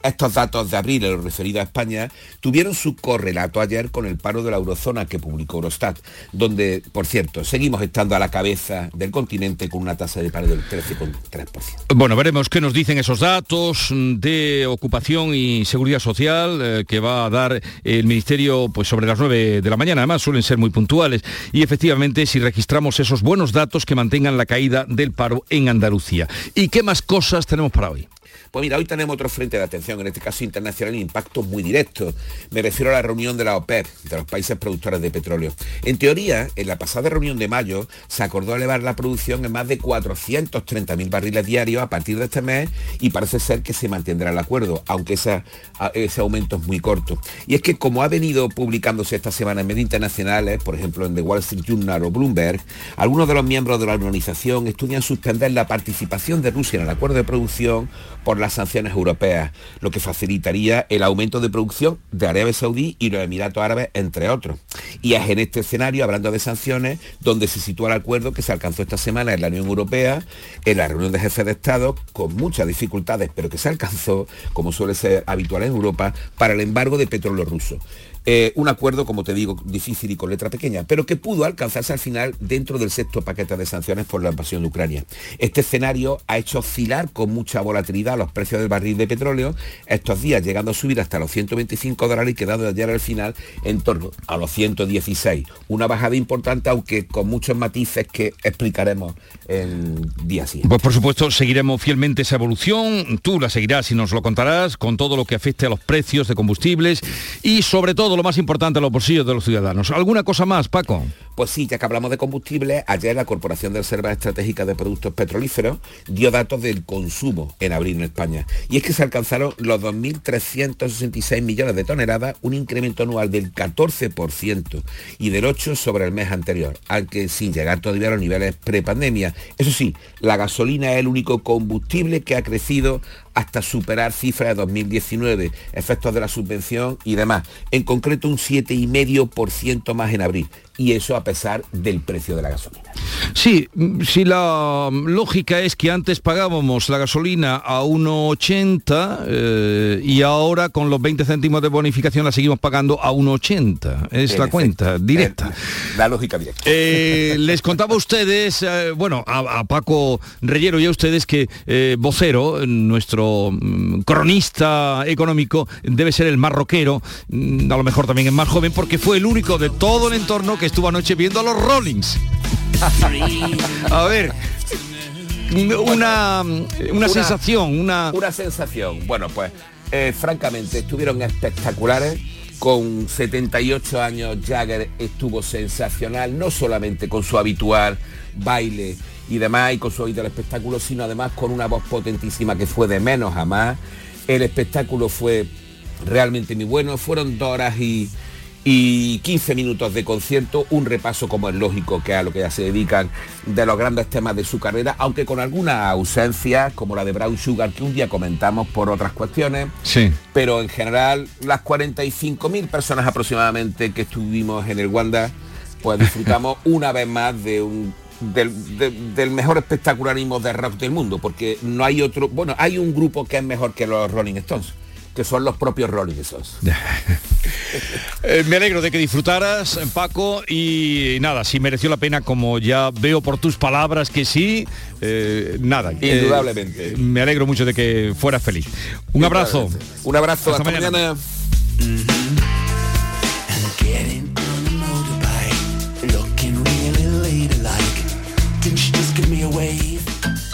Speaker 45: Estos datos de abril, en lo referido a España, tuvieron su correlato ayer con el paro de la eurozona que publicó Eurostat, donde, por cierto, seguimos estando a la cabeza del continente con una tasa de paro del 13,3%.
Speaker 1: Bueno, veremos qué nos dicen esos datos de ocupación y seguridad social eh, que va a dar el Ministerio pues, sobre las 9 de la mañana. Además, suelen ser muy puntuales. Y efectivamente, si registramos esos buenos datos que mantengan la caída del paro en Andalucía. ¿Y qué más cosas tenemos para hoy?
Speaker 45: Pues mira, hoy tenemos otro frente de atención, en este caso internacional, y impacto muy directo. Me refiero a la reunión de la OPEP, de los países productores de petróleo. En teoría, en la pasada reunión de mayo, se acordó elevar la producción en más de 430.000 barriles diarios a partir de este mes y parece ser que se mantendrá el acuerdo, aunque ese aumento es muy corto. Y es que como ha venido publicándose esta semana en medios internacionales, por ejemplo en The Wall Street Journal o Bloomberg, algunos de los miembros de la organización estudian suspender la participación de Rusia en el acuerdo de producción por las sanciones europeas, lo que facilitaría el aumento de producción de Arabia Saudí y los Emiratos Árabes, entre otros. Y es en este escenario, hablando de sanciones, donde se sitúa el acuerdo que se alcanzó esta semana en la Unión Europea, en la reunión de jefes de Estado, con muchas dificultades, pero que se alcanzó, como suele ser habitual en Europa, para el embargo de petróleo ruso. Eh, un acuerdo, como te digo, difícil y con letra pequeña, pero que pudo alcanzarse al final dentro del sexto paquete de sanciones por la invasión de Ucrania. Este escenario ha hecho oscilar con mucha volatilidad los precios del barril de petróleo, estos días llegando a subir hasta los 125 dólares y quedando ayer al final en torno a los 116. Una bajada importante, aunque con muchos matices que explicaremos en día siguiente.
Speaker 1: Pues por supuesto seguiremos fielmente esa evolución, tú la seguirás y nos lo contarás con todo lo que afecte a los precios de combustibles y sobre todo lo más importante a los bolsillos de los ciudadanos. ¿Alguna cosa más, Paco?
Speaker 45: Pues sí, ya que hablamos de combustible, ayer la Corporación de Reservas Estratégicas de Productos Petrolíferos dio datos del consumo en abril en España. Y es que se alcanzaron los 2.366 millones de toneladas, un incremento anual del 14% y del 8% sobre el mes anterior, aunque sin llegar todavía a los niveles prepandemia. Eso sí, la gasolina es el único combustible que ha crecido hasta superar cifras de 2019, efectos de la subvención y demás. En concreto un 7,5% más en abril. Y eso a pesar del precio de la gasolina.
Speaker 1: Sí, si la lógica es que antes pagábamos la gasolina a 1,80 eh, y ahora con los 20 céntimos de bonificación la seguimos pagando a 1,80. Es la cuenta directa.
Speaker 45: La lógica directa.
Speaker 1: Eh, les contaba a ustedes, eh, bueno, a, Paco Reyero y a ustedes que vocero, nuestro mm, cronista económico, debe ser el más rockero, mm, a lo mejor también es más joven, porque fue el único de todo el entorno que estuvo anoche viendo a los Rollings. a ver, una, una, sensación, una...
Speaker 45: Una sensación. Bueno, pues eh, francamente estuvieron espectaculares. Con 78 años Jagger estuvo sensacional, no solamente con su habitual baile y demás y con su habitual espectáculo, sino además con una voz potentísima que fue de menos a más. El espectáculo fue realmente muy bueno, fueron dos horas y, y 15 minutos de concierto, un repaso como es lógico que a lo que ya se dedican de los grandes temas de su carrera, aunque con alguna ausencia como la de Brown Sugar, que un día comentamos por otras cuestiones.
Speaker 1: Sí.
Speaker 45: Pero en general, las 45.000 personas aproximadamente que estuvimos en el Wanda, pues disfrutamos una vez más de un del, del, mejor espectacularismo de rock del mundo, porque no hay otro, bueno, hay un grupo que es mejor que los Rolling Stones, que son los propios Rolling Stones.
Speaker 1: Eh, me alegro de que disfrutaras, Paco, y nada, si mereció la pena, como ya veo por tus palabras que sí, eh, nada.
Speaker 45: Eh, Indudablemente.
Speaker 1: me alegro mucho de que fueras feliz. Un abrazo.
Speaker 45: Un abrazo, hasta, mañana.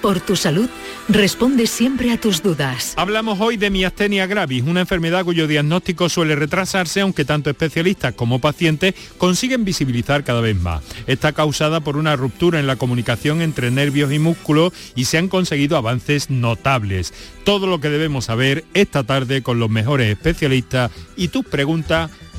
Speaker 46: por tu salud, responde siempre a tus dudas.
Speaker 47: Hablamos hoy de miastenia gravis, una enfermedad cuyo diagnóstico suele retrasarse, aunque tanto especialistas como pacientes consiguen visibilizar cada vez más. Está causada por una ruptura en la comunicación entre nervios y músculos y se han conseguido avances notables. Todo lo que debemos saber esta tarde con los mejores especialistas y tus preguntas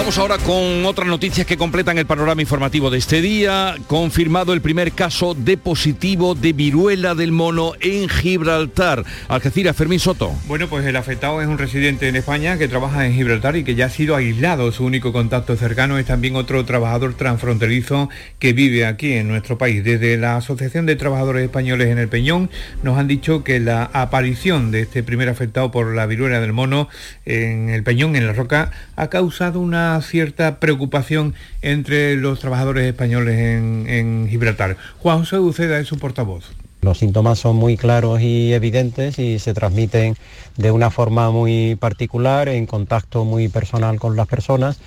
Speaker 1: Vamos ahora con otras noticias que completan el panorama informativo de este día. Confirmado el primer caso de positivo de viruela del mono en Gibraltar. Algeciras, Fermín Soto.
Speaker 48: Bueno, pues el afectado es un residente en España que trabaja en Gibraltar y que ya ha sido aislado. Su único contacto cercano es también otro trabajador transfronterizo que vive aquí en nuestro país. Desde la Asociación de Trabajadores Españoles en el Peñón nos han dicho que la aparición de este primer afectado por la viruela del mono en el Peñón, en la Roca, ha causado una cierta preocupación entre los trabajadores españoles en, Gibraltar. Juan José Uceda es su portavoz.
Speaker 49: Los síntomas son muy claros y evidentes y se transmiten de una forma muy particular, en contacto muy personal con las personas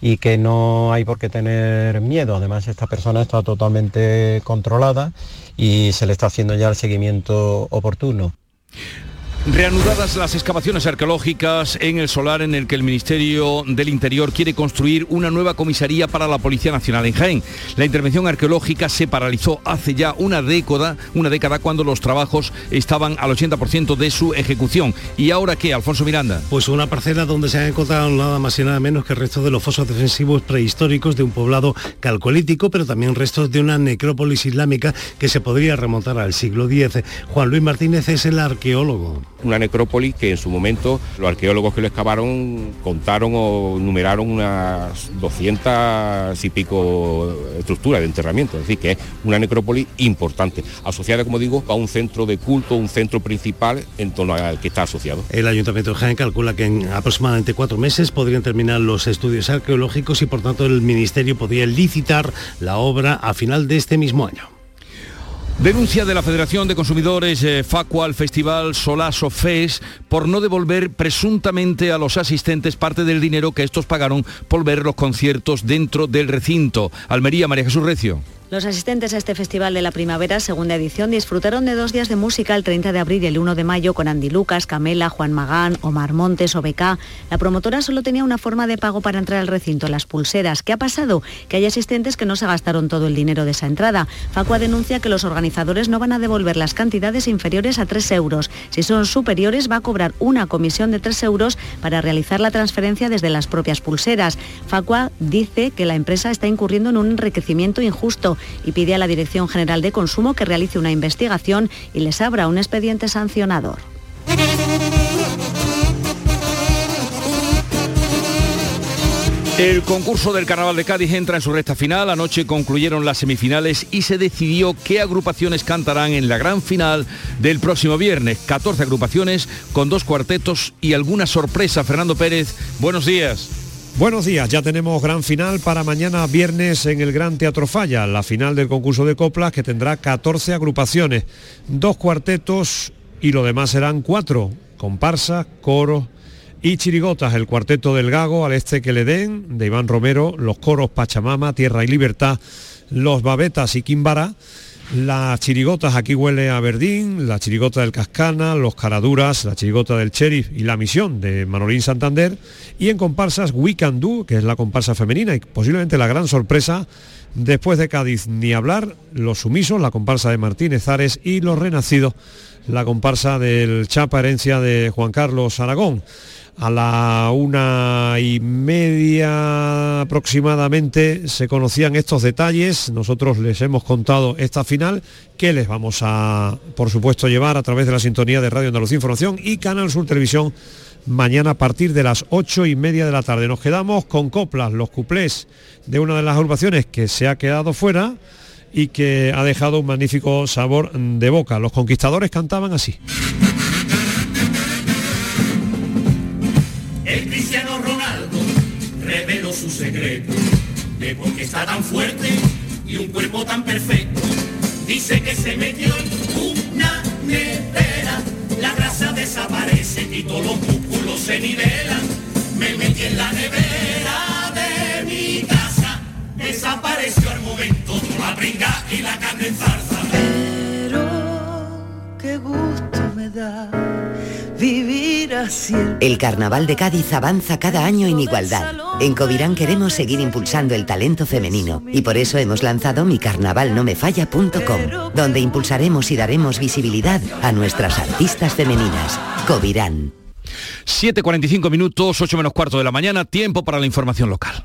Speaker 49: y que no hay por qué tener miedo. Además, esta persona está totalmente controlada y se le está haciendo ya el seguimiento oportuno.
Speaker 1: Reanudadas las excavaciones arqueológicas en el solar en el que el Ministerio del Interior quiere construir una nueva comisaría para la Policía Nacional en Jaén. La intervención arqueológica se paralizó hace ya una década, una década cuando los trabajos estaban al 80% de su ejecución. ¿Y ahora qué, Alfonso Miranda?
Speaker 50: Pues una parcela donde se han encontrado nada más y nada menos que restos de los fosos defensivos prehistóricos de un poblado calcolítico, pero también restos de una necrópolis islámica que se podría remontar al siglo X. Juan Luis Martínez es el arqueólogo
Speaker 51: una necrópolis que en su momento los arqueólogos que lo excavaron contaron o numeraron unas 200 y pico estructuras de enterramiento, es decir, que es una necrópolis importante, asociada, como digo, a un centro de culto, un centro principal en torno al que está asociado.
Speaker 50: El Ayuntamiento de Jaén calcula que en aproximadamente cuatro meses podrían terminar los estudios arqueológicos y por tanto el Ministerio podría licitar la obra a final de este mismo año.
Speaker 1: Denuncia de la Federación de Consumidores eh, Facua al Festival Solaso Fest por no devolver presuntamente a los asistentes parte del dinero que estos pagaron por ver los conciertos dentro del recinto. Almería, María Jesús Recio.
Speaker 52: Los asistentes a este Festival de la Primavera, segunda edición, disfrutaron de dos días de música el 30 de abril y el 1 de mayo con Andy Lucas, Camela, Juan Magán, Omar Montes, OBK. La promotora solo tenía una forma de pago para entrar al recinto, las pulseras. ¿Qué ha pasado? Que hay asistentes que no se gastaron todo el dinero de esa entrada. Facua denuncia que los organizadores no van a devolver las cantidades inferiores a 3 euros. Si son superiores, va a cobrar una comisión de 3 euros para realizar la transferencia desde las propias pulseras. Facua dice que la empresa está incurriendo en un enriquecimiento injusto y pide a la Dirección General de Consumo que realice una investigación y les abra un expediente sancionador.
Speaker 1: El concurso del Carnaval de Cádiz entra en su recta final. Anoche concluyeron las semifinales y se decidió qué agrupaciones cantarán en la gran final del próximo viernes. 14 agrupaciones con dos cuartetos y alguna sorpresa. Fernando Pérez, buenos días.
Speaker 53: Buenos días, ya tenemos gran final para mañana viernes en el Gran Teatro Falla, la final del concurso de coplas que tendrá 14 agrupaciones, dos cuartetos y lo demás serán cuatro, comparsas, coros y chirigotas, el cuarteto del Gago, al este que le den, de Iván Romero, los coros Pachamama, Tierra y Libertad, los Babetas y Quimbara, las chirigotas, aquí huele a Verdín, la chirigota del Cascana, los Caraduras, la chirigota del Sheriff y la Misión de Manolín Santander. Y en comparsas We Can Do, que es la comparsa femenina y posiblemente la gran sorpresa después de Cádiz ni hablar, los sumisos, la comparsa de Martínez Ares y los renacidos, la comparsa del Chapa Herencia de Juan Carlos Aragón a la una y media aproximadamente se conocían estos detalles. Nosotros les hemos contado esta final que les vamos a, por supuesto, llevar a través de la sintonía de Radio Andalucía Información y Canal Sur Televisión mañana a partir de las ocho y media de la tarde. Nos quedamos con coplas, los cuplés de una de las agrupaciones que se ha quedado fuera y que ha dejado un magnífico sabor de boca. Los conquistadores cantaban así.
Speaker 54: El Cristiano Ronaldo reveló su secreto de por qué está tan fuerte y un cuerpo tan perfecto. Dice que se metió en una nevera, la grasa desaparece y todos los músculos se nivelan. Me metí en la nevera de mi casa, desapareció al momento la pringa y la carne en zarza.
Speaker 55: Pero qué gusto me da vivir así.
Speaker 56: El Carnaval de Cádiz avanza cada año en igualdad. En Covirán queremos seguir impulsando el talento femenino y por eso hemos lanzado micarnavalnomefalla.com, donde impulsaremos y daremos visibilidad a nuestras artistas femeninas. Covirán.
Speaker 1: 7.45 minutos, 8 menos cuarto de la mañana, tiempo para la información local.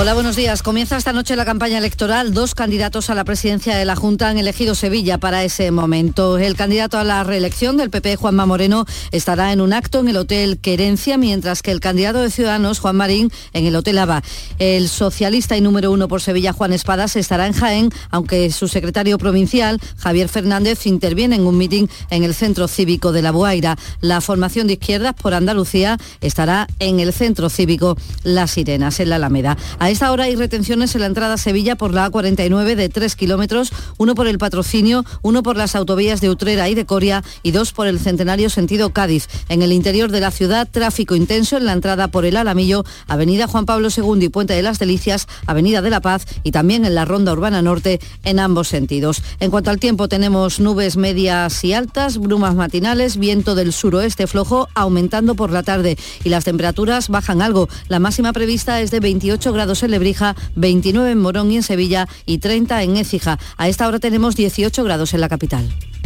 Speaker 19: Hola, buenos días. Comienza esta noche la campaña electoral. Dos candidatos a la presidencia de la Junta han elegido Sevilla para ese momento. El candidato a la reelección del PP, Juanma Moreno, estará en un acto en el Hotel Querencia, mientras que el candidato de Ciudadanos, Juan Marín, en el Hotel Ava. El socialista y número uno por Sevilla, Juan Espadas, estará en Jaén, aunque su secretario provincial, Javier Fernández, interviene en un mitin en el Centro Cívico de La Boaira. La formación de izquierdas por Andalucía estará en el Centro Cívico Las Sirenas, en la Alameda. Esta hora hay retenciones en la entrada a Sevilla por la A49 de 3 kilómetros, uno por el patrocinio, uno por las autovías de Utrera y de Coria y dos por el Centenario sentido Cádiz. En el interior de la ciudad, tráfico intenso en la entrada por el Alamillo, Avenida Juan Pablo II y Puente de las Delicias, Avenida de la Paz y también en la Ronda Urbana Norte en ambos sentidos. En cuanto al tiempo, tenemos nubes medias y altas, brumas matinales, viento del suroeste flojo aumentando por la tarde y las temperaturas bajan algo. La máxima prevista es de 28 grados en Lebrija, 29 en Morón y en Sevilla y 30 en Écija. A esta hora tenemos 18 grados en la capital.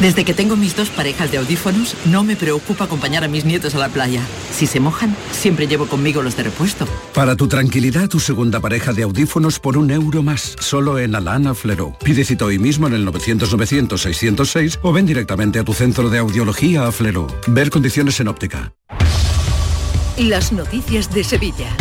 Speaker 57: Desde que tengo mis dos parejas de audífonos, no me preocupa acompañar a mis nietos a la playa. Si se mojan, siempre llevo conmigo los de repuesto.
Speaker 18: Para tu tranquilidad, tu segunda pareja de audífonos por un euro más, solo en Alana Flero. Pide cita hoy mismo en el 900-900-606 o ven directamente a tu centro de audiología a Flero. Ver condiciones en óptica.
Speaker 46: Las noticias de Sevilla.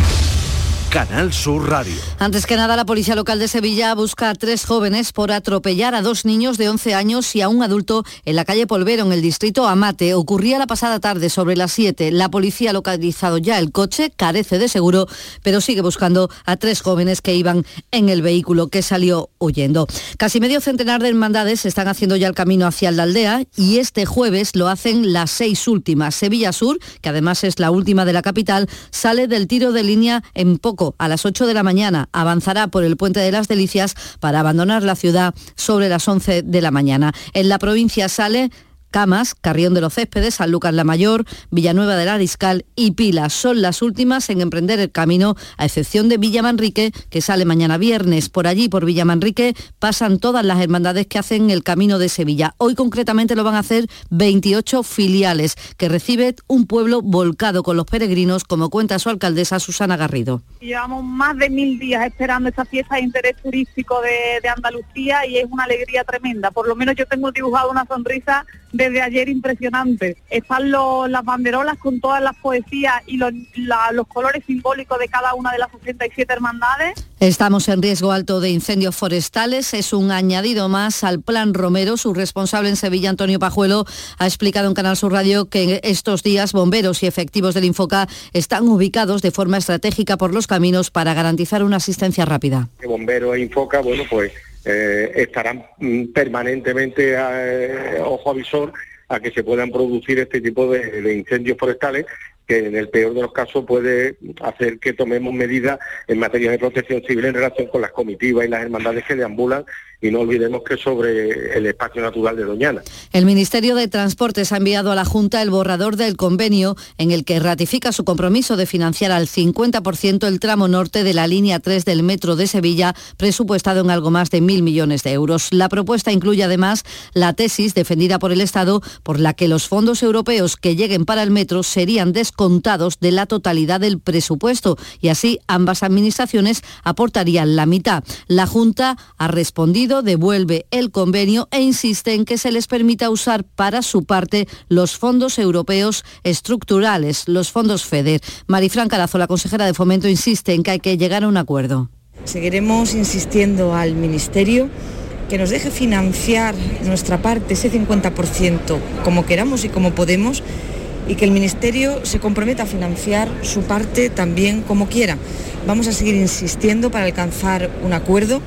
Speaker 58: Canal Sur Radio.
Speaker 19: Antes que nada, la Policía Local de Sevilla busca a tres jóvenes por atropellar a dos niños de 11 años y a un adulto en la calle Polvero, en el distrito Amate. Ocurría la pasada tarde, sobre las 7. La policía ha localizado ya el coche, carece de seguro, pero sigue buscando a tres jóvenes que iban en el vehículo que salió huyendo. Casi medio centenar de hermandades están haciendo ya el camino hacia la aldea y este jueves lo hacen las seis últimas. Sevilla Sur, que además es la última de la capital, sale del tiro de línea en poco a las 8 de la mañana. Avanzará por el Puente de las Delicias para abandonar la ciudad sobre las 11 de la mañana. En la provincia sale Camas, Carrión de los Céspedes, San Lucas la Mayor, Villanueva de la Discal y Pilas son las últimas en emprender el camino, a excepción de Villa Manrique, que sale mañana viernes. Por allí, por Villa Manrique, pasan todas las hermandades que hacen el camino de Sevilla. Hoy concretamente lo van a hacer 28 filiales, que recibe un pueblo volcado con los peregrinos, como cuenta su alcaldesa Susana Garrido.
Speaker 29: Llevamos más de mil días esperando esta fiesta de interés turístico de, de Andalucía y es una alegría tremenda. Por lo menos yo tengo dibujado una sonrisa desde ayer impresionante. Están los- las banderolas con todas las poesías y los, la- los colores simbólicos de cada una de las 67 hermandades.
Speaker 19: Estamos en riesgo alto de incendios forestales. Es un añadido más al Plan Romero. Su responsable en Sevilla, Antonio Pajuelo, ha explicado en Canal Sur Radio que estos días bomberos y efectivos del Infoca están ubicados de forma estratégica por los caminos para garantizar una asistencia rápida.
Speaker 59: Bomberos e Infoca, bueno, pues eh, estarán mm, permanentemente eh, ojo avisor a que se puedan producir este tipo de, de incendios forestales
Speaker 60: que en el peor de los casos puede hacer que tomemos medidas en materia de protección civil en relación con las comitivas y las hermandades que deambulan y no olvidemos que sobre el espacio natural de Doñana.
Speaker 19: El Ministerio de Transportes ha enviado a la Junta el borrador del convenio en el que ratifica su compromiso de financiar al 50% el tramo norte de la línea 3 del metro de Sevilla, presupuestado en algo más de mil millones de euros. La propuesta incluye además la tesis defendida por el Estado por la que los fondos europeos que lleguen para el metro serían descontados de la totalidad del presupuesto y así ambas administraciones aportarían la mitad. La Junta ha respondido devuelve el convenio e insiste en que se les permita usar para su parte los fondos europeos estructurales, los fondos FEDER. Marifran Carazo, la consejera de Fomento, insiste en que hay que llegar a un acuerdo.
Speaker 22: Seguiremos insistiendo al Ministerio que nos deje financiar nuestra parte, ese 50%, como queramos y como podemos, y que el Ministerio se comprometa a financiar su parte también como quiera. Vamos a seguir insistiendo para alcanzar un acuerdo.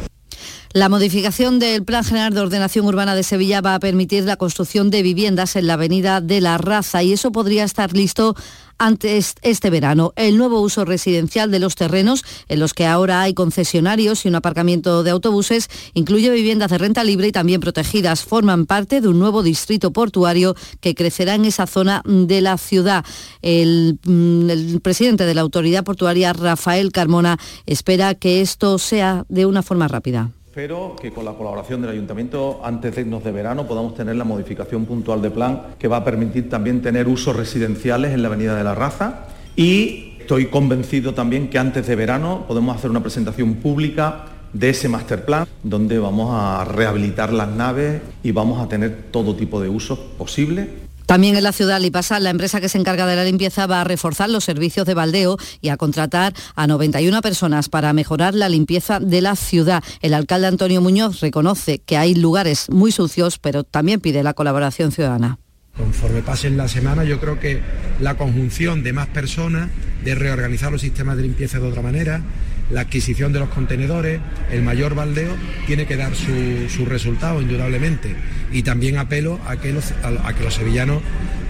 Speaker 19: La modificación del Plan General de Ordenación Urbana de Sevilla va a permitir la construcción de viviendas en la Avenida de la Raza y eso podría estar listo antes este verano. El nuevo uso residencial de los terrenos, en los que ahora hay concesionarios y un aparcamiento de autobuses, incluye viviendas de renta libre y también protegidas. Forman parte de un nuevo distrito portuario que crecerá en esa zona de la ciudad. El, mm, el presidente de la autoridad portuaria, Rafael Carmona, espera que esto sea de una forma rápida.
Speaker 61: Espero que con la colaboración del Ayuntamiento antes de de verano podamos tener la modificación puntual de plan que va a permitir también tener usos residenciales en la Avenida de la Raza. Y estoy convencido también que antes de verano podemos hacer una presentación pública de ese master plan donde vamos a rehabilitar las naves y vamos a tener todo tipo de usos posibles
Speaker 19: también en la ciudad Lipasa, la empresa que se encarga de la limpieza va a reforzar los servicios de baldeo y a contratar a 91 personas para mejorar la limpieza de la ciudad. El alcalde Antonio Muñoz reconoce que hay lugares muy sucios, pero también pide la colaboración ciudadana.
Speaker 62: Conforme pasen la semana, yo creo que la conjunción de más personas, de reorganizar los sistemas de limpieza de otra manera, la adquisición de los contenedores, el mayor baldeo, tiene que dar su, resultado, indudablemente. Y también apelo a que los, a, que los sevillanos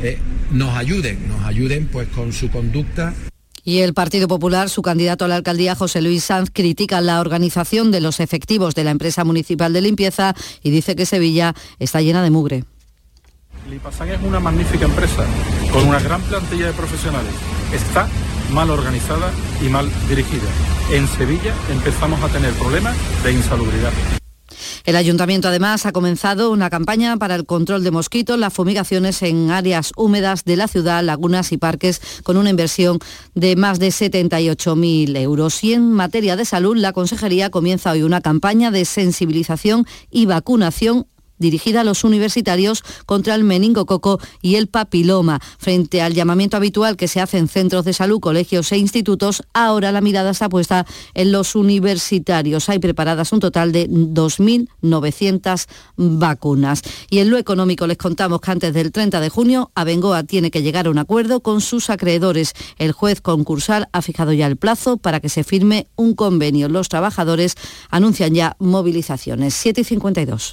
Speaker 62: eh, nos ayuden, nos ayuden pues con su conducta
Speaker 19: y el Partido Popular, su candidato a la alcaldía, José Luis Sanz, critica la organización de los efectivos de la empresa municipal de limpieza y dice que Sevilla está llena de mugre.
Speaker 63: Lipasan es una magnífica empresa con una gran plantilla de profesionales. Está mal organizada y mal dirigida. En Sevilla empezamos a tener problemas de insalubridad.
Speaker 19: El ayuntamiento además ha comenzado una campaña para el control de mosquitos, las fumigaciones en áreas húmedas de la ciudad, lagunas y parques, con una inversión de más de 78.000 euros. Y en materia de salud, la Consejería comienza hoy una campaña de sensibilización y vacunación dirigida a los universitarios contra el meningococo y el papiloma. Frente al llamamiento habitual que se hace en centros de salud, colegios e institutos, ahora la mirada está puesta en los universitarios. Hay preparadas un total de 2.900 vacunas. Y en lo económico les contamos que antes del 30 de junio, Abengoa tiene que llegar a un acuerdo con sus acreedores. El juez concursal ha fijado ya el plazo para que se firme un convenio. Los trabajadores anuncian ya movilizaciones. 7 y 52.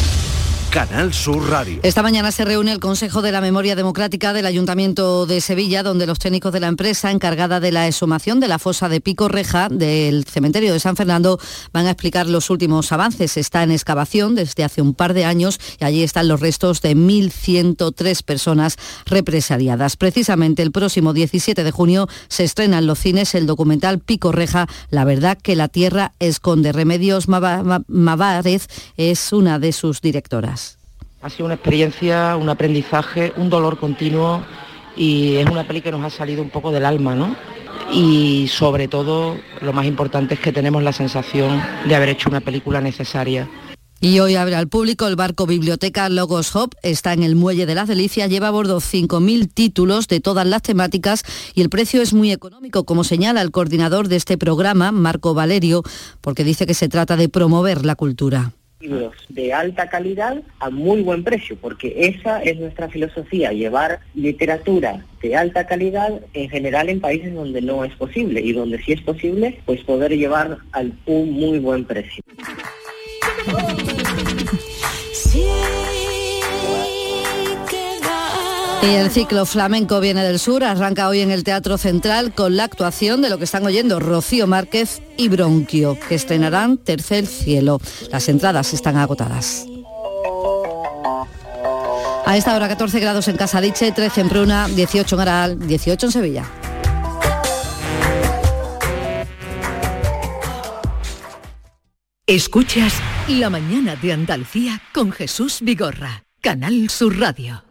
Speaker 1: Canal Sur Radio.
Speaker 19: Esta mañana se reúne el Consejo de la Memoria Democrática del Ayuntamiento de Sevilla, donde los técnicos de la empresa encargada de la exhumación de la fosa de Pico Reja del cementerio de San Fernando van a explicar los últimos avances. Está en excavación desde hace un par de años y allí están los restos de 1.103 personas represaliadas. Precisamente el próximo 17 de junio se estrena en los cines el documental Pico Reja, La verdad que la tierra esconde. Remedios Mavárez es una de sus directoras.
Speaker 64: Ha sido una experiencia, un aprendizaje, un dolor continuo
Speaker 22: y es una peli que nos ha salido un poco del alma, ¿no? Y sobre todo lo más importante es que tenemos la sensación de haber hecho una película necesaria
Speaker 19: y hoy abre al público el barco biblioteca Logos Hop. Está en el Muelle de las Delicias, lleva a bordo 5.000 títulos de todas las temáticas y el precio es muy económico, como señala el coordinador de este programa, Marco Valerio, porque dice que se trata de promover la cultura
Speaker 45: libros de alta calidad a muy buen precio, porque esa es nuestra filosofía, llevar literatura de alta calidad en general en países donde no es posible y donde sí es posible, pues poder llevar al un muy buen precio.
Speaker 19: Y el ciclo flamenco viene del sur, arranca hoy en el Teatro Central con la actuación de lo que están oyendo Rocío Márquez y Bronquio, que estrenarán Tercer Cielo. Las entradas están agotadas. A esta hora 14 grados en Casadiche, 13 en Pruna, 18 en Aral, 18 en Sevilla.
Speaker 46: Escuchas La mañana de Andalucía con Jesús Vigorra, Canal Sur Radio.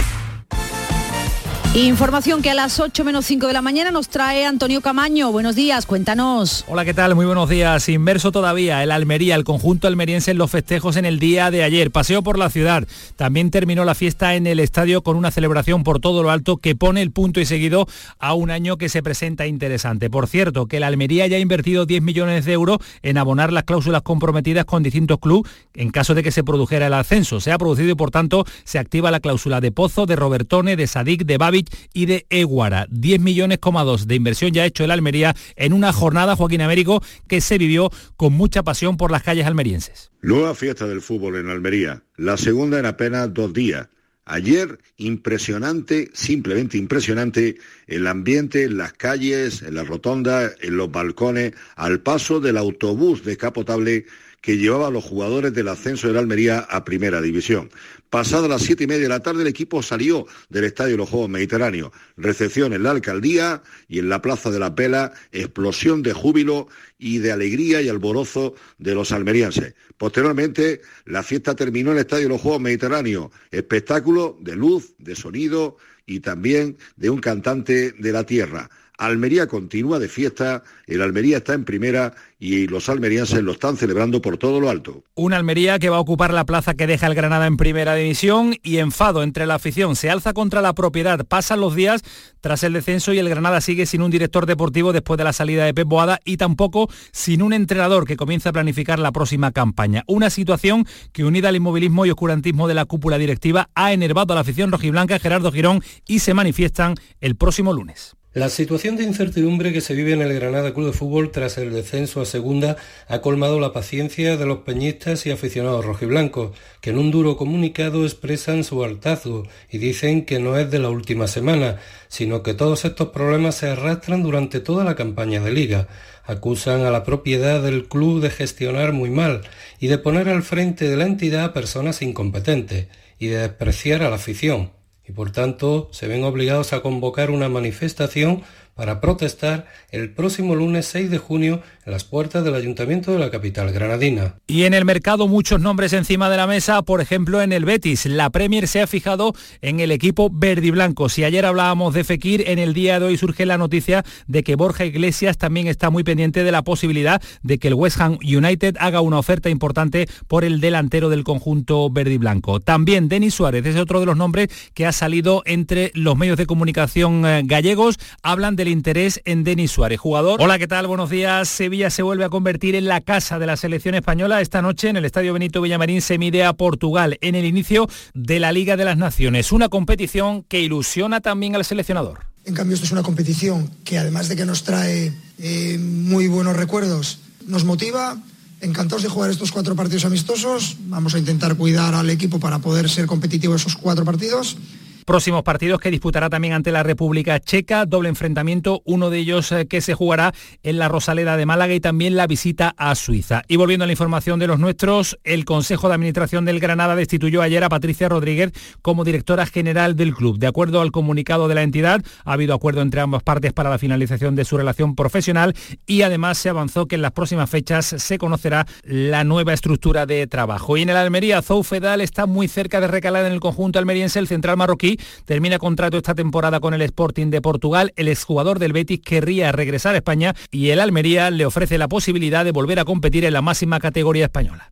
Speaker 19: Información que a las 8 menos 5 de la mañana nos trae Antonio Camaño. Buenos días, cuéntanos.
Speaker 37: Hola, ¿qué tal? Muy buenos días. Inverso todavía, el Almería, el conjunto almeriense en los festejos en el día de ayer. Paseo por la ciudad. También terminó la fiesta en el estadio con una celebración por todo lo alto que pone el punto y seguido a un año que se presenta interesante. Por cierto, que el Almería ya ha invertido 10 millones de euros en abonar las cláusulas comprometidas con distintos clubes en caso de que se produjera el ascenso. Se ha producido y por tanto se activa la cláusula de Pozo, de Robertone, de Sadik, de Babi y de Eguara. 10 millones, de inversión ya hecho el Almería en una jornada, Joaquín Américo, que se vivió con mucha pasión por las calles almerienses.
Speaker 61: Nueva fiesta del fútbol en Almería, la segunda en apenas dos días. Ayer, impresionante, simplemente impresionante, el ambiente en las calles, en la rotonda, en los balcones, al paso del autobús descapotable que llevaba a los jugadores del ascenso de la Almería a Primera División. Pasada las siete y media de la tarde, el equipo salió del Estadio de los Juegos Mediterráneos. Recepción en la alcaldía y en la Plaza de la Pela, explosión de júbilo y de alegría y alborozo de los almerienses. Posteriormente, la fiesta terminó en el Estadio de los Juegos Mediterráneos. Espectáculo de luz, de sonido y también de un cantante de la tierra. Almería continúa de fiesta, el Almería está en primera y los almerienses lo están celebrando por todo lo alto.
Speaker 37: Una Almería que va a ocupar la plaza que deja el Granada en primera división y enfado entre la afición. Se alza contra la propiedad. Pasan los días tras el descenso y el Granada sigue sin un director deportivo después de la salida de Pep Boada y tampoco sin un entrenador que comienza a planificar la próxima campaña. Una situación que unida al inmovilismo y oscurantismo de la cúpula directiva ha enervado a la afición rojiblanca Gerardo Girón y se manifiestan el próximo lunes.
Speaker 65: La situación de incertidumbre que se vive en el Granada Club de Fútbol tras el descenso a segunda ha colmado la paciencia de los peñistas y aficionados rojiblancos, que en un duro comunicado expresan su hartazgo y dicen que no es de la última semana, sino que todos estos problemas se arrastran durante toda la campaña de liga. Acusan a la propiedad del club de gestionar muy mal y de poner al frente de la entidad a personas incompetentes y de despreciar a la afición y por tanto se ven obligados a convocar una manifestación para protestar el próximo lunes 6 de junio en las puertas del Ayuntamiento de la capital granadina.
Speaker 37: Y en el mercado muchos nombres encima de la mesa, por ejemplo en el Betis. La Premier se ha fijado en el equipo verde y blanco. Si ayer hablábamos de Fekir, en el día de hoy surge la noticia de que Borja Iglesias también está muy pendiente de la posibilidad de que el West Ham United haga una oferta importante por el delantero del conjunto verde y blanco. También Denis Suárez es otro de los nombres que ha salido entre los medios de comunicación eh, gallegos. Hablan del interés en Denis Suárez, jugador. Hola, ¿qué tal? Buenos días. Sevilla se vuelve a convertir en la casa de la selección española. Esta noche en el Estadio Benito Villamarín se mide a Portugal en el inicio de la Liga de las Naciones, una competición que ilusiona también al seleccionador.
Speaker 38: En cambio, esto es una competición que además de que nos trae eh, muy buenos recuerdos, nos motiva. Encantados de jugar estos cuatro partidos amistosos. Vamos a intentar cuidar al equipo para poder ser competitivo esos cuatro partidos
Speaker 37: Próximos partidos que disputará también ante la República Checa, doble enfrentamiento, uno de ellos eh, que se jugará en la Rosaleda de Málaga y también la visita a Suiza. Y volviendo a la información de los nuestros, el Consejo de Administración del Granada destituyó ayer a Patricia Rodríguez como directora general del club. De acuerdo al comunicado de la entidad, ha habido acuerdo entre ambas partes para la finalización de su relación profesional y además se avanzó que en las próximas fechas se conocerá la nueva estructura de trabajo. Y en el Almería, Zoufedal está muy cerca de recalar en el conjunto almeriense. El central marroquí termina contrato esta temporada con el Sporting de Portugal. El exjugador del Betis querría regresar a España y el Almería le ofrece la posibilidad de volver a competir en la máxima categoría española.